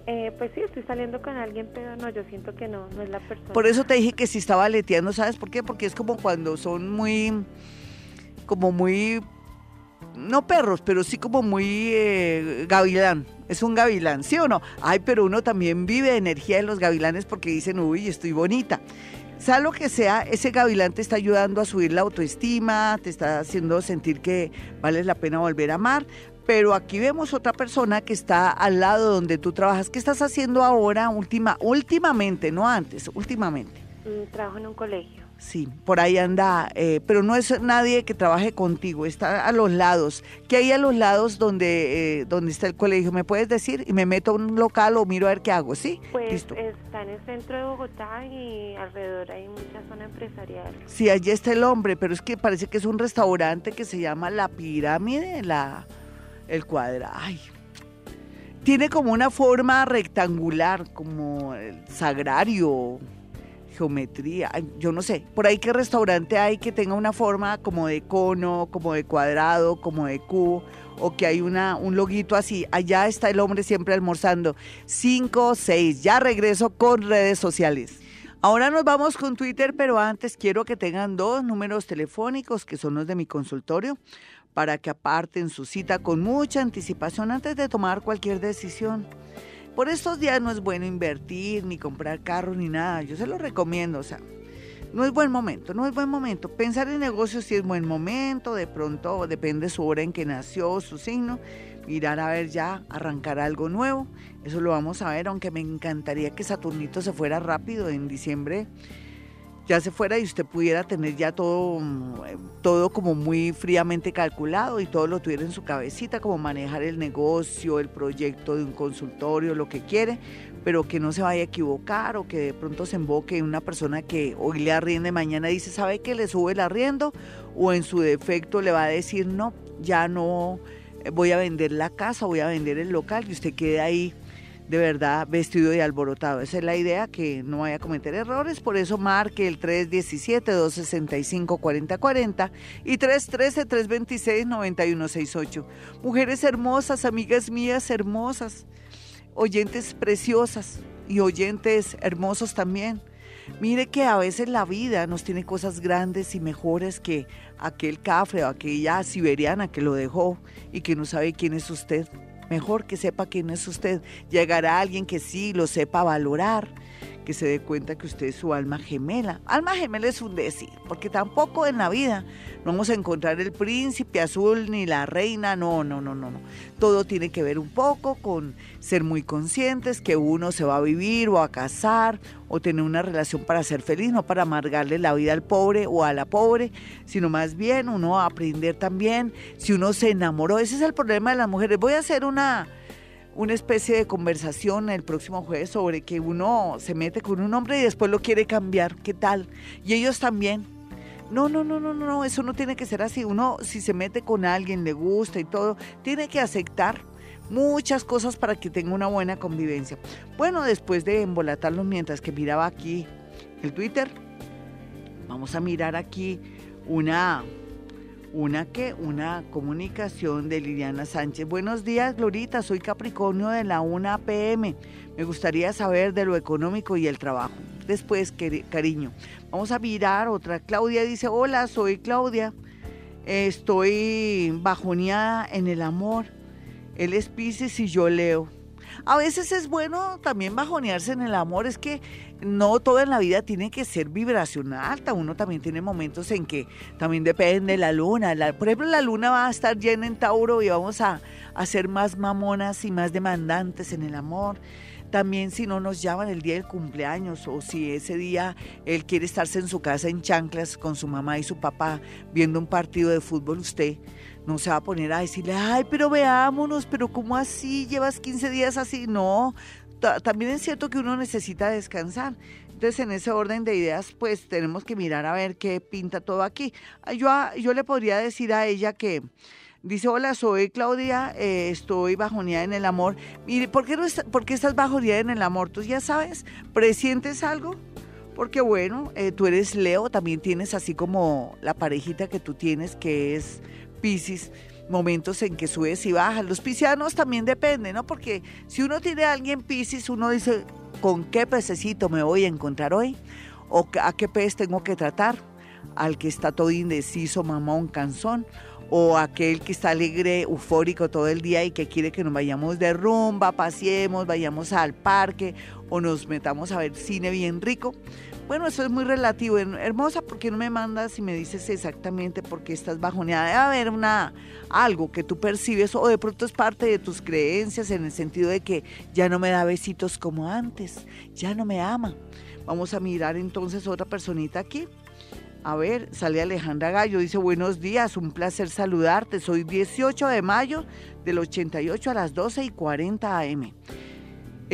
Eh, pues sí, estoy saliendo con alguien, pero no, yo siento que no, no es la persona. Por eso te dije que si estaba aleteando, ¿sabes por qué? Porque es como cuando son muy, como muy, no perros, pero sí como muy eh, gavilán. Es un gavilán, ¿sí o no? Ay, pero uno también vive de energía de los gavilanes porque dicen, uy, estoy bonita. Sea lo que sea, ese gavilán te está ayudando a subir la autoestima, te está haciendo sentir que vale la pena volver a amar. Pero aquí vemos otra persona que está al lado donde tú trabajas. ¿Qué estás haciendo ahora, última, últimamente, no antes, últimamente? Mm, trabajo en un colegio. Sí, por ahí anda, eh, pero no es nadie que trabaje contigo, está a los lados. ¿Qué hay a los lados donde, eh, donde está el colegio? ¿Me puedes decir? Y me meto a un local o miro a ver qué hago, ¿sí? Pues Listo. está en el centro de Bogotá y alrededor hay mucha zona empresarial. Sí, allí está el hombre, pero es que parece que es un restaurante que se llama La Pirámide, la, el cuadra. Ay. Tiene como una forma rectangular, como el sagrario, geometría, yo no sé. Por ahí qué restaurante hay que tenga una forma como de cono, como de cuadrado, como de cubo, o que hay una, un loguito así. Allá está el hombre siempre almorzando. 5, 6. Ya regreso con redes sociales. Ahora nos vamos con Twitter, pero antes quiero que tengan dos números telefónicos que son los de mi consultorio para que aparten su cita con mucha anticipación antes de tomar cualquier decisión. Por estos días no es bueno invertir, ni comprar carros, ni nada. Yo se lo recomiendo, o sea, no es buen momento, no es buen momento. Pensar en negocios sí es buen momento, de pronto depende su hora en que nació, su signo. Mirar a ver ya, arrancar algo nuevo. Eso lo vamos a ver, aunque me encantaría que Saturnito se fuera rápido en diciembre ya se fuera y usted pudiera tener ya todo, todo como muy fríamente calculado y todo lo tuviera en su cabecita, como manejar el negocio, el proyecto de un consultorio, lo que quiere, pero que no se vaya a equivocar o que de pronto se emboque en una persona que hoy le arriende, mañana dice, ¿sabe que le sube el arriendo? O en su defecto le va a decir, no, ya no eh, voy a vender la casa, voy a vender el local y usted quede ahí de verdad vestido y alborotado. Esa es la idea, que no vaya a cometer errores. Por eso marque el 317-265-4040 y 313-326-9168. Mujeres hermosas, amigas mías hermosas, oyentes preciosas y oyentes hermosos también. Mire que a veces la vida nos tiene cosas grandes y mejores que aquel cafre o aquella siberiana que lo dejó y que no sabe quién es usted. Mejor que sepa quién es usted. Llegará alguien que sí lo sepa valorar, que se dé cuenta que usted es su alma gemela. Alma gemela es un decir, porque tampoco en la vida no vamos a encontrar el príncipe azul ni la reina, no, no, no, no, no. Todo tiene que ver un poco con ser muy conscientes que uno se va a vivir o a casar o tener una relación para ser feliz, no para amargarle la vida al pobre o a la pobre, sino más bien uno a aprender también si uno se enamoró. Ese es el problema de las mujeres. Voy a hacer una una especie de conversación el próximo jueves sobre que uno se mete con un hombre y después lo quiere cambiar. ¿Qué tal? Y ellos también. No, no, no, no, no, eso no tiene que ser así. Uno, si se mete con alguien, le gusta y todo, tiene que aceptar muchas cosas para que tenga una buena convivencia. Bueno, después de embolatarlos mientras que miraba aquí el Twitter, vamos a mirar aquí una una que una comunicación de Liliana Sánchez. Buenos días, Glorita. Soy Capricornio de la 1 PM. Me gustaría saber de lo económico y el trabajo. Después, cariño. Vamos a mirar otra. Claudia dice, hola, soy Claudia. Estoy bajoneada en el amor. Él es Pisces y yo leo. A veces es bueno también bajonearse en el amor, es que no todo en la vida tiene que ser vibración alta, uno también tiene momentos en que también depende de la luna. por ejemplo, la luna va a estar llena en Tauro y vamos a, a ser más mamonas y más demandantes en el amor. También si no nos llaman el día del cumpleaños o si ese día él quiere estarse en su casa en chanclas con su mamá y su papá viendo un partido de fútbol, usted no se va a poner a decirle, ay, pero veámonos, pero ¿cómo así? ¿Llevas 15 días así? No, también es cierto que uno necesita descansar. Entonces, en ese orden de ideas, pues tenemos que mirar a ver qué pinta todo aquí. Yo, yo le podría decir a ella que dice, hola, soy Claudia, eh, estoy bajoneada en el amor. Mire, ¿por qué, no ¿por qué estás bajoneada en el amor? Tú ya sabes, ¿presientes algo? Porque bueno, eh, tú eres Leo, también tienes así como la parejita que tú tienes, que es Pisces, momentos en que subes y bajas. Los piscianos también depende, ¿no? Porque si uno tiene a alguien Pisces, uno dice, ¿con qué pececito me voy a encontrar hoy? ¿O a qué pez tengo que tratar? Al que está todo indeciso, mamón, cansón o aquel que está alegre, eufórico todo el día y que quiere que nos vayamos de rumba, paseemos, vayamos al parque o nos metamos a ver cine bien rico. Bueno, eso es muy relativo. Hermosa, ¿por qué no me mandas y me dices exactamente por qué estás bajoneada? Debe haber una, algo que tú percibes o de pronto es parte de tus creencias en el sentido de que ya no me da besitos como antes, ya no me ama. Vamos a mirar entonces otra personita aquí. A ver, sale Alejandra Gallo, dice buenos días, un placer saludarte. Soy 18 de mayo del 88 a las 12 y 40 am.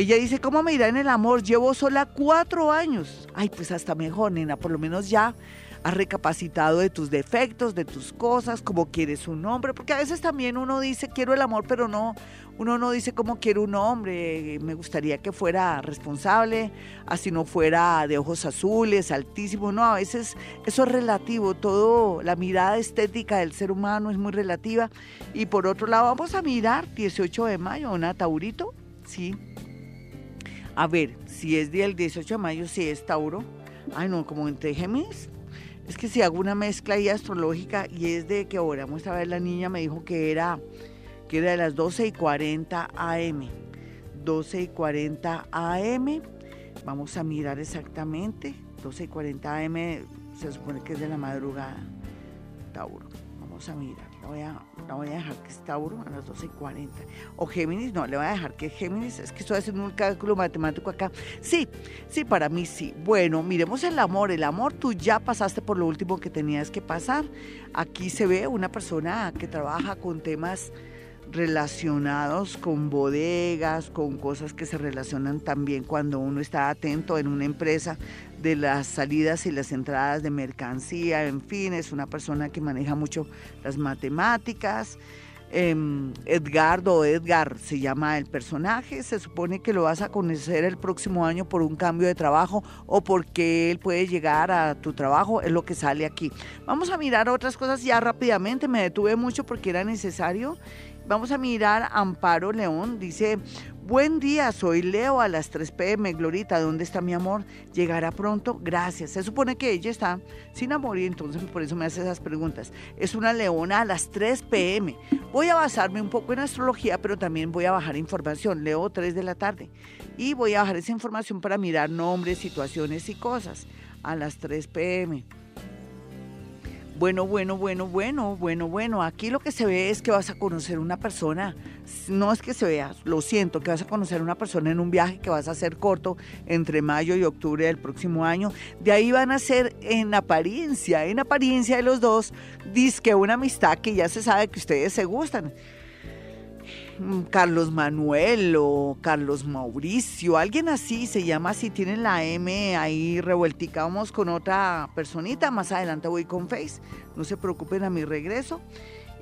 Ella dice, ¿cómo me irá en el amor? Llevo sola cuatro años. Ay, pues hasta mejor, nena, por lo menos ya has recapacitado de tus defectos, de tus cosas, cómo quieres un hombre, porque a veces también uno dice quiero el amor, pero no, uno no dice cómo quiero un hombre, me gustaría que fuera responsable, así no fuera de ojos azules, altísimo, no, a veces eso es relativo, todo, la mirada estética del ser humano es muy relativa. Y por otro lado, vamos a mirar 18 de mayo, una Taurito, sí. A ver, si es del 18 de mayo, si es Tauro. Ay, no, como entre Géminis. Es que si hago una mezcla ahí astrológica y es de que ahora, vamos a ver, la niña me dijo que era, que era de las 12 y 40 AM. 12 y 40 AM. Vamos a mirar exactamente. 12 y 40 AM se supone que es de la madrugada. Tauro. Vamos a mirar. Voy a, la voy a dejar que es Tauro a las 12 y 40. O Géminis, no, le voy a dejar que Géminis. Es que estoy haciendo un cálculo matemático acá. Sí, sí, para mí sí. Bueno, miremos el amor. El amor, tú ya pasaste por lo último que tenías que pasar. Aquí se ve una persona que trabaja con temas relacionados con bodegas, con cosas que se relacionan también cuando uno está atento en una empresa de las salidas y las entradas de mercancía, en fin, es una persona que maneja mucho las matemáticas. Em, Edgardo Edgar se llama el personaje, se supone que lo vas a conocer el próximo año por un cambio de trabajo o porque él puede llegar a tu trabajo, es lo que sale aquí. Vamos a mirar otras cosas ya rápidamente, me detuve mucho porque era necesario Vamos a mirar Amparo León. Dice, buen día, soy Leo a las 3 pm. Glorita, ¿dónde está mi amor? ¿Llegará pronto? Gracias. Se supone que ella está sin amor y entonces por eso me hace esas preguntas. Es una leona a las 3 pm. Voy a basarme un poco en astrología, pero también voy a bajar información. Leo 3 de la tarde. Y voy a bajar esa información para mirar nombres, situaciones y cosas a las 3 pm. Bueno, bueno, bueno, bueno, bueno, bueno. Aquí lo que se ve es que vas a conocer una persona. No es que se vea, lo siento, que vas a conocer una persona en un viaje que vas a hacer corto entre mayo y octubre del próximo año. De ahí van a ser en apariencia, en apariencia de los dos, que una amistad que ya se sabe que ustedes se gustan. Mm, Carlos Manuel o Carlos Mauricio, alguien así se llama así, tienen la M ahí revueltica. Vamos con otra personita, más adelante voy con Face, no se preocupen a mi regreso.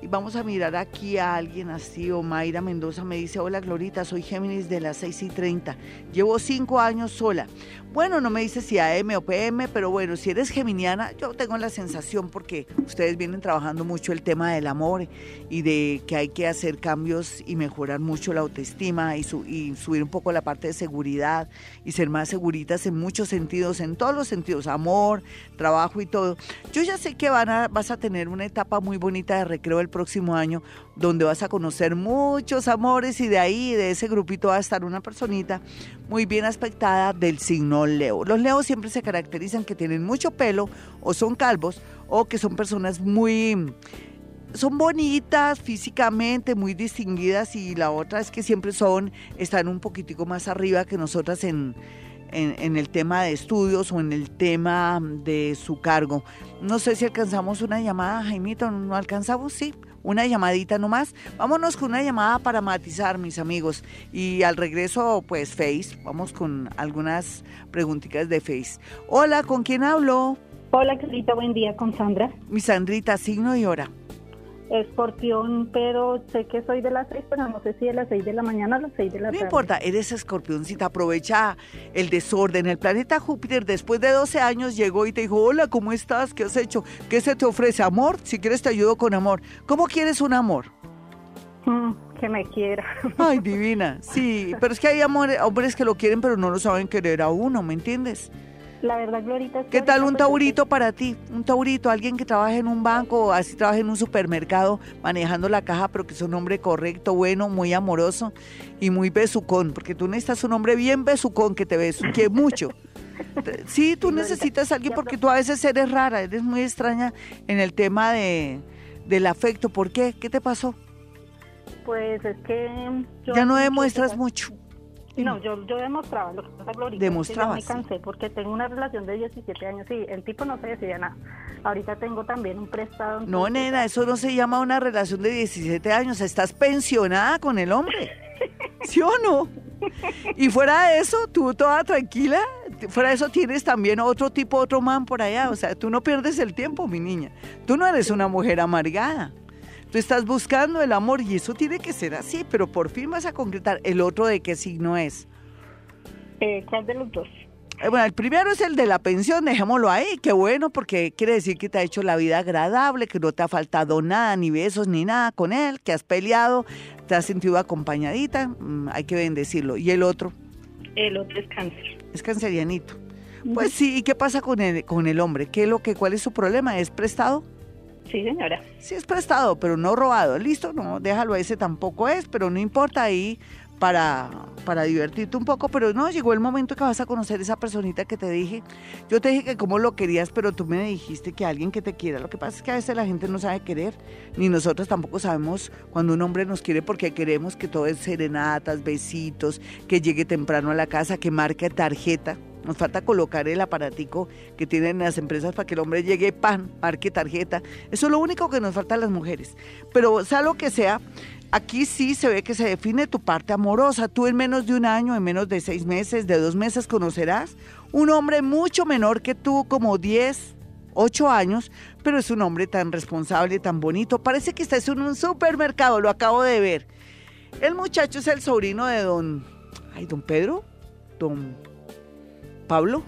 Y vamos a mirar aquí a alguien así, o Mayra Mendoza me dice, hola Glorita, soy Géminis de las 6 y 30, llevo cinco años sola. Bueno, no me dice si AM o PM, pero bueno, si eres geminiana, yo tengo la sensación porque ustedes vienen trabajando mucho el tema del amor y de que hay que hacer cambios y mejorar mucho la autoestima y, y subir un poco la parte de seguridad y ser más seguritas en muchos sentidos, en todos los sentidos, amor, trabajo y todo. Yo ya sé que van a, vas a tener una etapa muy bonita de recreo el próximo año donde vas a conocer muchos amores y de ahí, de ese grupito va a estar una personita muy bien aspectada del signo Leo. Los Leos siempre se caracterizan que tienen mucho pelo o son calvos o que son personas muy son bonitas físicamente, muy distinguidas y la otra es que siempre son, están un poquitico más arriba que nosotras en, en, el tema de estudios o en el tema de su cargo. No sé si alcanzamos una llamada, Jaimito, ¿no alcanzamos? Sí, una llamadita nomás. Vámonos con una llamada para matizar, mis amigos. Y al regreso, pues Face, vamos con algunas preguntitas de Face. Hola, ¿con quién hablo? Hola, querida, buen día, con Sandra. Mi Sandrita, signo y hora escorpión, pero sé que soy de las seis, pero no sé si de las seis de la mañana a las seis de la tarde. No importa, eres escorpioncita, aprovecha el desorden. El planeta Júpiter después de 12 años llegó y te dijo, hola, ¿cómo estás? ¿Qué has hecho? ¿Qué se te ofrece? ¿Amor? Si quieres te ayudo con amor. ¿Cómo quieres un amor? Mm, que me quiera. *laughs* Ay, divina, sí, pero es que hay hombres que lo quieren pero no lo saben querer a uno, ¿me entiendes? La verdad, Glorita. ¿Qué tal un taurito para ti? Un taurito, alguien que trabaje en un banco o así trabaje en un supermercado manejando la caja, pero que es un hombre correcto, bueno, muy amoroso y muy besucón, porque tú necesitas un hombre bien besucón que te besuque *laughs* mucho. Sí, tú necesitas a alguien porque tú a veces eres rara, eres muy extraña en el tema de, del afecto. ¿Por qué? ¿Qué te pasó? Pues es que... ya no demuestras mucho. No, yo, yo demostraba lo que pasa, Glorita. Que yo me cansé porque tengo una relación de 17 años y el tipo no se decía nada. Ahorita tengo también un prestado. No, nena, eso no se llama una relación de 17 años. Estás pensionada con el hombre. ¿Sí o no? Y fuera de eso, tú toda tranquila, fuera de eso tienes también otro tipo, otro man por allá. O sea, tú no pierdes el tiempo, mi niña. Tú no eres una mujer amargada. Tú estás buscando el amor y eso tiene que ser así, pero por fin vas a concretar. ¿El otro de qué signo es? Eh, ¿Cuál de los dos? Eh, Bueno, el primero es el de la pensión, dejémoslo ahí, qué bueno, porque quiere decir que te ha hecho la vida agradable, que no te ha faltado nada, ni besos, ni nada con él, que has peleado, te has sentido acompañadita, mm, hay que bendecirlo. ¿Y el otro? El otro es cáncer. Es cancerianito. Pues sí, ¿y qué pasa con el, con el hombre? ¿Qué es lo que, ¿Cuál es su problema? ¿Es prestado? Sí, señora. Sí, es prestado, pero no robado. Listo, no, déjalo, ese tampoco es, pero no importa ahí para, para divertirte un poco. Pero no, llegó el momento que vas a conocer esa personita que te dije. Yo te dije que cómo lo querías, pero tú me dijiste que alguien que te quiera. Lo que pasa es que a veces la gente no sabe querer, ni nosotros tampoco sabemos cuando un hombre nos quiere porque queremos que todo es serenatas, besitos, que llegue temprano a la casa, que marque tarjeta. Nos falta colocar el aparatico que tienen las empresas para que el hombre llegue, pan, marque tarjeta. Eso es lo único que nos falta a las mujeres. Pero sea lo que sea, aquí sí se ve que se define tu parte amorosa. Tú en menos de un año, en menos de seis meses, de dos meses conocerás un hombre mucho menor que tú, como 10, 8 años, pero es un hombre tan responsable, tan bonito. Parece que estás en un supermercado, lo acabo de ver. El muchacho es el sobrino de don, ay, don Pedro, don Pablo.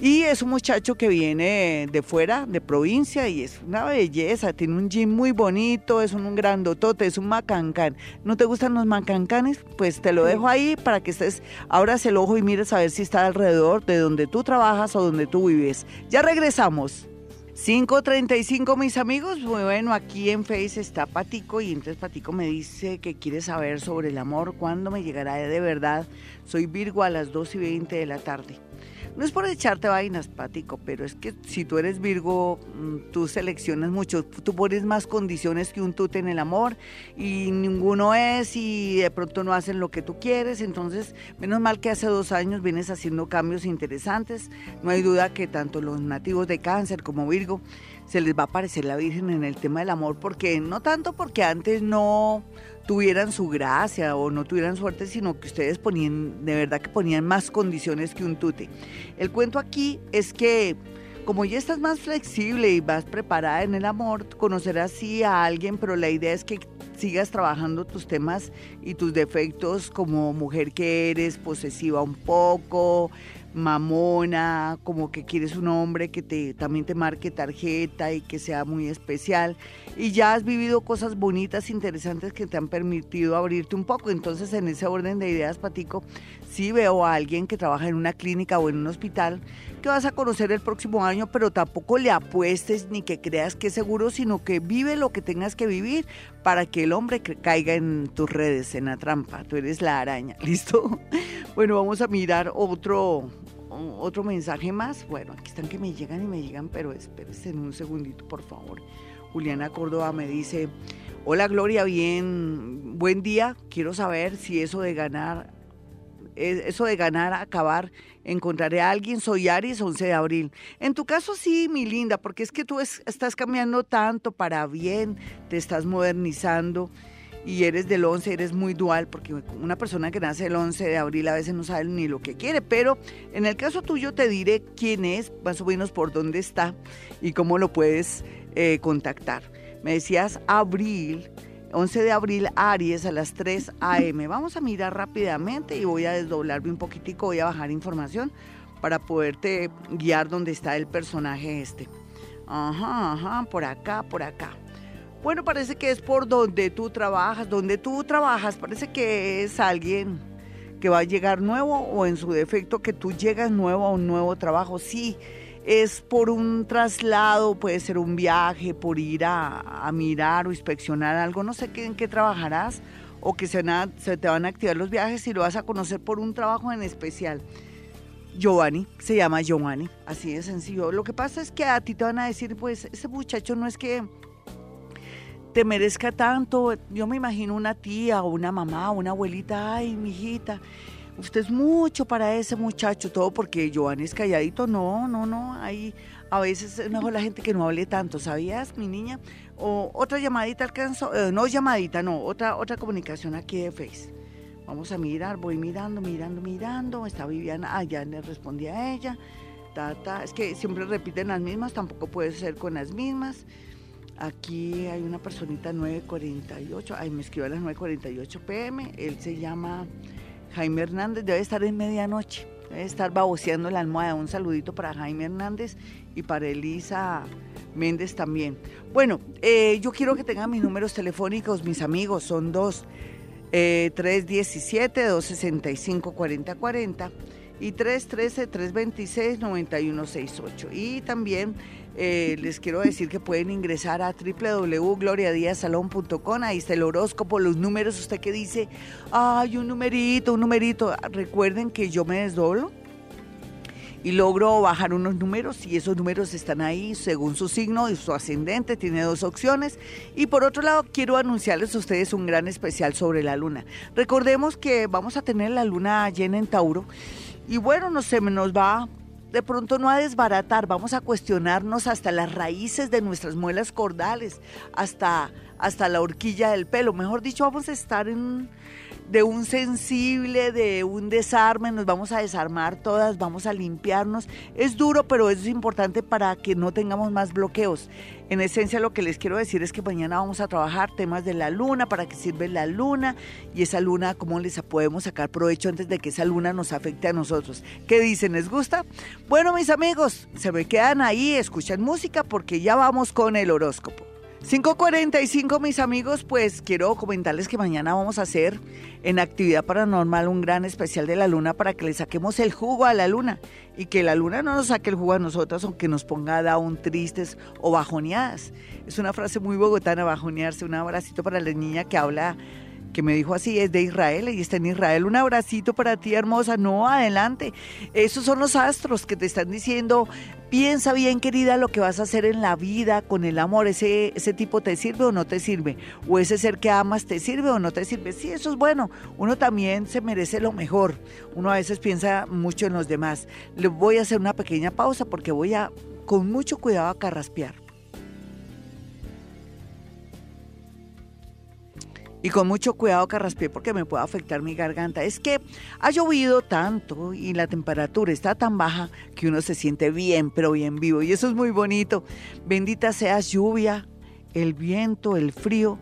Y es un muchacho que viene de fuera, de provincia, y es una belleza. Tiene un gym muy bonito, es un, un grandotote, es un macancán. ¿No te gustan los macancanes? Pues te lo dejo ahí para que estés, abras el ojo y mires a ver si está alrededor de donde tú trabajas o donde tú vives. Ya regresamos. 5.35 mis amigos, Muy bueno, aquí en Face está Patico y entonces Patico me dice que quiere saber sobre el amor, cuándo me llegará de verdad. Soy Virgo a las 2 y 20 de la tarde. No es por echarte vainas, Patico, pero es que si tú eres Virgo, mm, tú seleccionas mucho, tú pones más condiciones que un tute en el amor y ninguno es y de pronto no hacen lo que tú quieres, entonces menos mal que hace dos años vienes haciendo cambios interesantes, no hay duda que tanto los nativos de cáncer como Virgo se les va a aparecer la Virgen en el tema del amor, porque no tanto porque antes no tuvieran su gracia o no tuvieran suerte, sino que ustedes ponían, de verdad que ponían más condiciones que un tute. El cuento aquí es que como ya estás más flexible y vas preparada en el amor, conocerás sí a alguien, pero la idea es que sigas trabajando tus temas y tus defectos como mujer que eres, posesiva un poco, mamona, como que quieres un hombre que te también te marque tarjeta y que sea muy especial y ya has vivido cosas bonitas, interesantes que te han permitido abrirte un poco. Entonces, en ese orden de ideas, Patico, sí veo a alguien que trabaja en una clínica o en un hospital que vas a conocer el próximo año, pero tampoco le apuestes ni que creas que es seguro, sino que vive lo que tengas que vivir para que el hombre caiga en tus redes, en la trampa. Tú eres la araña, *laughs* ¿listo? Bueno, vamos a mirar otro, otro mensaje más. Bueno, aquí están que me llegan y me llegan, pero espérense en un segundito, por favor. Juliana Córdoba me dice, hola Gloria, bien, buen día. Quiero saber si eso de ganar, eh, eso de ganar, acabar, encontraré a alguien. Soy Aries, 11 de abril. En tu caso sí, mi linda, porque es que tú es- estás cambiando tanto para bien, te estás modernizando y eres del 11, eres muy dual, porque una persona que nace el 11 de abril a veces no sabe ni lo que quiere, pero en el caso tuyo te diré quién es, más o menos por dónde está y cómo lo puedes eh, contactar. Me decías abril, 11 de abril, Aries, a las 3 a.m. Vamos a mirar rápidamente y voy a desdoblarme un poquitico, voy a bajar información para poderte guiar dónde está el personaje este. Ajá, ajá, por acá, por acá. Bueno, parece que es por donde tú trabajas, donde tú trabajas, parece que es alguien que va a llegar nuevo o en su defecto que tú llegas nuevo a un nuevo trabajo. Sí, es por un traslado, puede ser un viaje, por ir a, a mirar o inspeccionar algo, no sé qué, en qué trabajarás o que se, na- se te van a activar los viajes y lo vas a conocer por un trabajo en especial. Giovanni, se llama Giovanni, así de sencillo. Lo que pasa es que a ti te van a decir, pues ese muchacho no es que te merezca tanto. Yo me imagino una tía o una mamá o una abuelita, ay, mijita, usted es mucho para ese muchacho, todo porque Giovanni es calladito. No, no, no, hay a veces es mejor la gente que no hable tanto, ¿sabías, mi niña? O otra llamadita alcanzo, eh, no llamadita, no, otra, otra comunicación aquí de Face. Vamos a mirar, voy mirando, mirando, mirando. Está Viviana, ah, ya le respondí a ella. Ta, ta. Es que siempre repiten las mismas, tampoco puede ser con las mismas. Aquí hay una personita 948, ay, me escribió a las 9.48 pm. Él se llama Jaime Hernández, debe estar en medianoche, debe estar baboseando la almohada. Un saludito para Jaime Hernández y para Elisa Méndez también. Bueno, eh, yo quiero que tengan mis números telefónicos, mis amigos, son dos. 317-265-4040 eh, y 313-326-9168. Y también eh, les quiero decir que pueden ingresar a www.gloriadiasalón.com, ahí está el horóscopo, los números, usted que dice, ay, un numerito, un numerito. Recuerden que yo me desdoblo y logro bajar unos números y esos números están ahí según su signo y su ascendente, tiene dos opciones. Y por otro lado, quiero anunciarles a ustedes un gran especial sobre la luna. Recordemos que vamos a tener la luna llena en Tauro y bueno, no se nos va de pronto no a desbaratar, vamos a cuestionarnos hasta las raíces de nuestras muelas cordales, hasta, hasta la horquilla del pelo. Mejor dicho, vamos a estar en de un sensible, de un desarme, nos vamos a desarmar todas, vamos a limpiarnos. Es duro, pero es importante para que no tengamos más bloqueos. En esencia lo que les quiero decir es que mañana vamos a trabajar temas de la luna, para qué sirve la luna y esa luna, cómo les podemos sacar provecho antes de que esa luna nos afecte a nosotros. ¿Qué dicen? ¿Les gusta? Bueno, mis amigos, se me quedan ahí, escuchan música porque ya vamos con el horóscopo. 5.45 mis amigos, pues quiero comentarles que mañana vamos a hacer en actividad paranormal un gran especial de la luna para que le saquemos el jugo a la luna y que la luna no nos saque el jugo a nosotras aunque nos ponga down tristes o bajoneadas. Es una frase muy bogotana, bajonearse, un abracito para la niña que habla que me dijo así, es de Israel y está en Israel. Un abracito para ti, hermosa. No, adelante. Esos son los astros que te están diciendo, piensa bien, querida, lo que vas a hacer en la vida con el amor. Ese, ese tipo te sirve o no te sirve. O ese ser que amas te sirve o no te sirve. Sí, eso es bueno. Uno también se merece lo mejor. Uno a veces piensa mucho en los demás. Le voy a hacer una pequeña pausa porque voy a, con mucho cuidado, a carraspear. Y con mucho cuidado carraspié porque me puede afectar mi garganta. Es que ha llovido tanto y la temperatura está tan baja que uno se siente bien, pero bien vivo. Y eso es muy bonito. Bendita sea lluvia, el viento, el frío,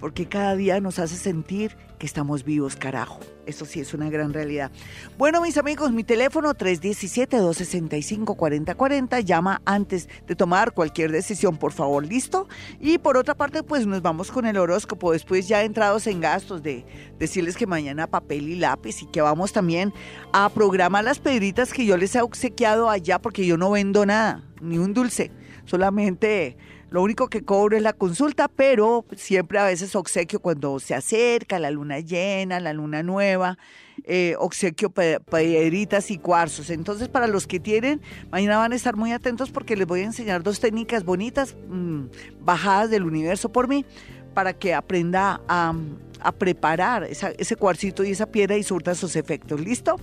porque cada día nos hace sentir que estamos vivos, carajo. Eso sí es una gran realidad. Bueno, mis amigos, mi teléfono 317-265-4040. Llama antes de tomar cualquier decisión, por favor, ¿listo? Y por otra parte, pues nos vamos con el horóscopo. Después ya entrados en gastos de decirles que mañana papel y lápiz y que vamos también a programar las pedritas que yo les he obsequiado allá porque yo no vendo nada, ni un dulce. Solamente lo único que cobro es la consulta, pero siempre a veces obsequio cuando se acerca la luna llena, la luna nueva, eh, obsequio piedritas y cuarzos. Entonces, para los que tienen, mañana van a estar muy atentos porque les voy a enseñar dos técnicas bonitas, mm, bajadas del universo por mí, para que aprenda a preparar ese cuarcito y esa piedra y surta sus efectos. ¿Listo?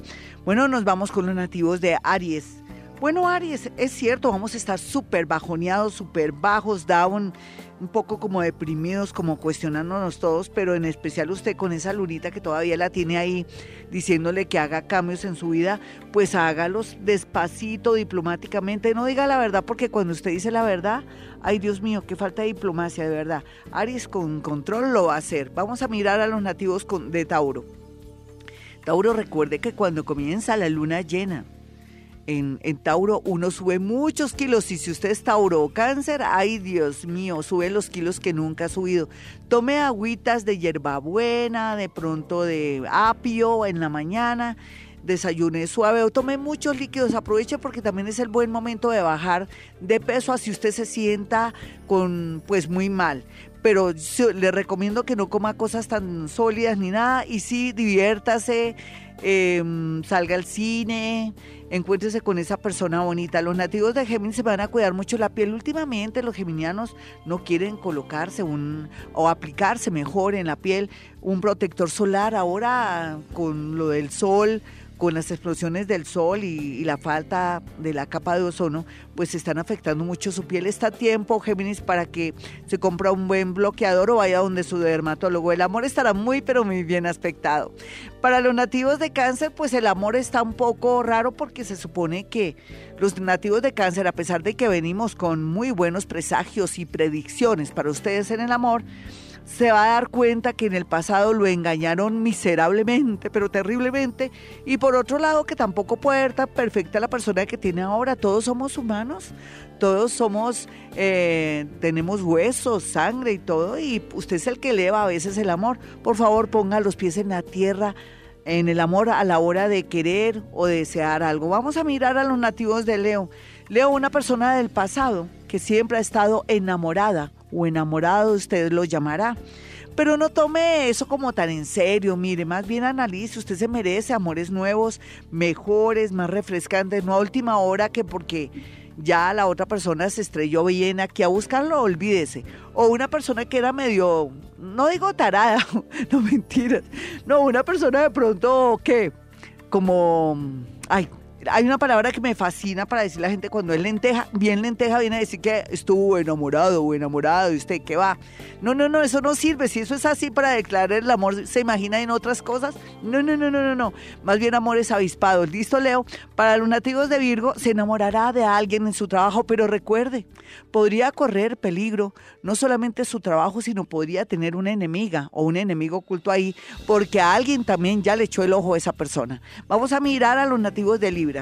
Bueno, nos vamos con los nativos de Aries. Bueno, Aries, es cierto, vamos a estar súper bajoneados, súper bajos, down, un poco como deprimidos, como cuestionándonos todos, pero en especial usted con esa lunita que todavía la tiene ahí diciéndole que haga cambios en su vida, pues hágalos despacito, diplomáticamente, no diga la verdad, porque cuando usted dice la verdad, ay Dios mío, qué falta de diplomacia, de verdad. Aries con control lo va a hacer. Vamos a mirar a los nativos de Tauro. Tauro, recuerde que cuando comienza la luna llena, en, Tauro uno sube muchos kilos y si usted es Tauro o cáncer, ay Dios mío, sube los kilos que nunca ha subido. Tome agüitas de hierbabuena, de pronto de apio en la mañana, desayune suave o tome muchos líquidos, aproveche porque también es el buen momento de bajar de peso así usted se sienta con pues muy mal pero le recomiendo que no coma cosas tan sólidas ni nada y sí diviértase, em, salga al cine, encuéntrese con esa persona bonita. Los nativos de Géminis se van a cuidar mucho la piel. Últimamente los geminianos no quieren colocarse un o aplicarse mejor en la piel un protector solar. Ahora con lo del sol, con las explosiones del sol y, la falta de la capa de ozono, pues están afectando mucho su piel. Está a tiempo, Géminis, para que se compra un buen bloqueador o vaya donde su dermatólogo. El amor estará muy, pero muy bien aspectado. Para los nativos de cáncer, pues el amor está un poco raro porque se supone que los nativos de cáncer, a pesar de que venimos con muy buenos presagios y predicciones para ustedes en el amor, se va a dar cuenta que en el pasado lo engañaron miserablemente, pero terriblemente, y por otro lado que tampoco puede ser tan perfecta la persona que tiene ahora. Todos somos humanos, todos somos, eh, tenemos huesos, sangre y todo, y usted es el que eleva a veces el amor. Por favor, ponga los pies en la tierra, en el amor a la hora de querer o de desear algo. Vamos a mirar a los nativos de Leo. Leo, una persona del pasado que siempre ha estado enamorada o enamorado, usted lo llamará. Pero no tome eso como tan en serio, mire, más bien analice, usted se merece amores nuevos, mejores, más refrescantes, no a última hora que porque ya la otra persona se estrelló bien aquí a buscarlo, olvídese. O una persona que era medio, no digo tarada, *laughs* no mentiras, no, una persona de pronto que, como, ay, hay una palabra que me fascina para decir la gente cuando es lenteja, bien lenteja viene a decir que estuvo enamorado o enamorado y usted qué va. No, no, no, eso no sirve. Si eso es así para declarar el amor, ¿se imagina en otras cosas? No, no, no, no, no, no. Más bien amores avispados. Listo, Leo. Para los nativos de Virgo, se enamorará de alguien en su trabajo, pero recuerde, podría correr peligro, no solamente su trabajo, sino podría tener una enemiga o un enemigo oculto ahí, porque a alguien también ya le echó el ojo a esa persona. Vamos a mirar a los nativos de Libra.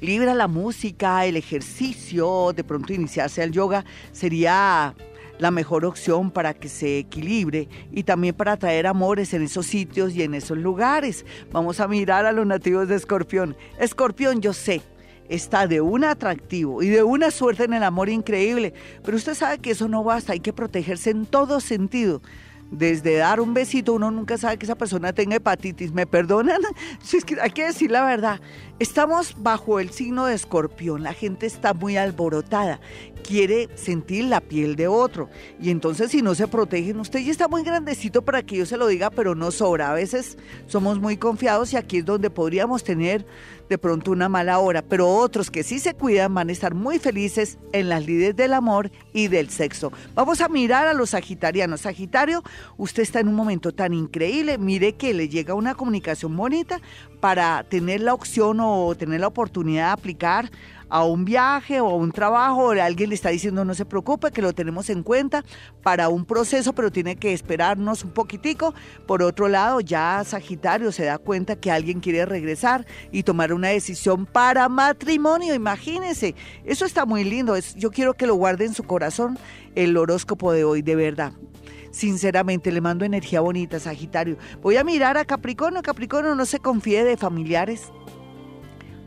Libra la música, el ejercicio, de pronto iniciarse al yoga sería la mejor opción para que se equilibre y también para traer amores en esos sitios y en esos lugares. Vamos a mirar a los nativos de Escorpión. Escorpión, yo sé, está de un atractivo y de una suerte en el amor increíble, pero usted sabe que eso no basta, hay que protegerse en todo sentido desde dar un besito, uno nunca sabe que esa persona tenga hepatitis. ¿Me perdonan? *laughs* Si es hay que decir la verdad. Estamos bajo el signo de escorpión, la gente está muy alborotada, quiere sentir la piel de otro y entonces si no se protegen, usted ya está muy grandecito para que yo se lo diga, pero no sobra. A veces somos muy confiados y aquí es donde podríamos tener de pronto una mala hora, pero otros que sí se cuidan van a estar muy felices en las lides del amor y del sexo. Vamos a mirar a los sagitarianos. Sagitario, usted está en un momento tan increíble, mire que le llega una comunicación bonita para tener la opción o tener la oportunidad de aplicar a un viaje o a un trabajo, o alguien le está diciendo no se preocupe, que lo tenemos en cuenta para un proceso, pero tiene que esperarnos un poquitico. Por otro lado, ya Sagitario se da cuenta que alguien quiere regresar y tomar una decisión para matrimonio, imagínense. Eso está muy lindo, yo quiero que lo guarde en su corazón el horóscopo de hoy, de verdad. Sinceramente, le mando energía bonita, Sagitario. Voy a mirar a Capricornio. Capricornio no se confíe de familiares,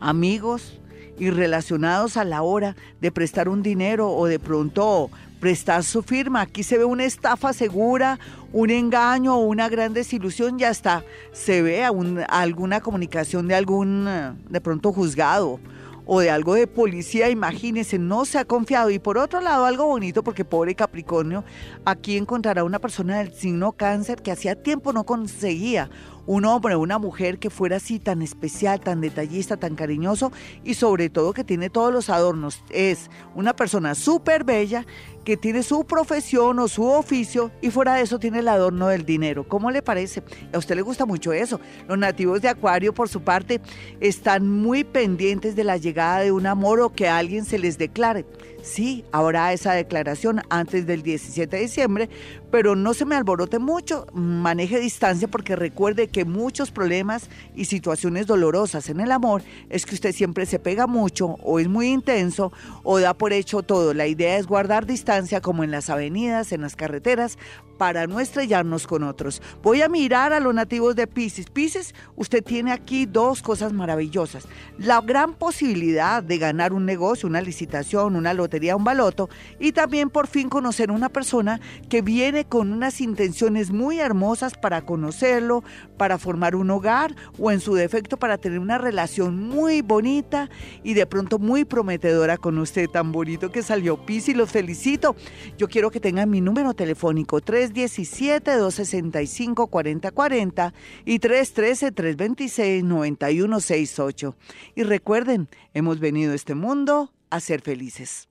amigos y relacionados a la hora de prestar un dinero o de pronto prestar su firma. Aquí se ve una estafa segura, un engaño o una gran desilusión, ya está. Se ve alguna comunicación de algún, de pronto, juzgado o de algo de policía, imagínense, no se ha confiado. Y por otro lado, algo bonito, porque pobre Capricornio, aquí encontrará una persona del signo cáncer que hacía tiempo no conseguía un hombre o una mujer que fuera así tan especial, tan detallista, tan cariñoso y sobre todo que tiene todos los adornos. Es una persona súper bella que tiene su profesión o su oficio y fuera de eso tiene el adorno del dinero. ¿Cómo le parece? A usted le gusta mucho eso. Los nativos de Acuario, por su parte, están muy pendientes de la llegada de un amor o que alguien se les declare. Sí, habrá esa declaración antes del 17 de diciembre, pero no se me alborote mucho, maneje distancia porque recuerde que muchos problemas y situaciones dolorosas en el amor es que usted siempre se pega mucho o es muy intenso o da por hecho todo. La idea es guardar distancia como en las avenidas, en las carreteras, para no estrellarnos con otros. Voy a mirar a los nativos de Pisces. Pisces, usted tiene aquí dos cosas maravillosas. La gran posibilidad de ganar un negocio, una licitación, una lotería, un baloto y también por fin conocer una persona que viene con unas intenciones muy hermosas para conocerlo, para formar un hogar o en su defecto para tener una relación muy bonita y de pronto muy prometedora con usted tan bonito que salió Pisces. Los felicito. Yo quiero que tengan mi número telefónico 317-265-4040 y 313-326-9168. Y recuerden, hemos venido a este mundo a ser felices.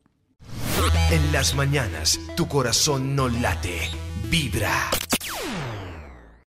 En las mañanas, tu corazón no late, vibra.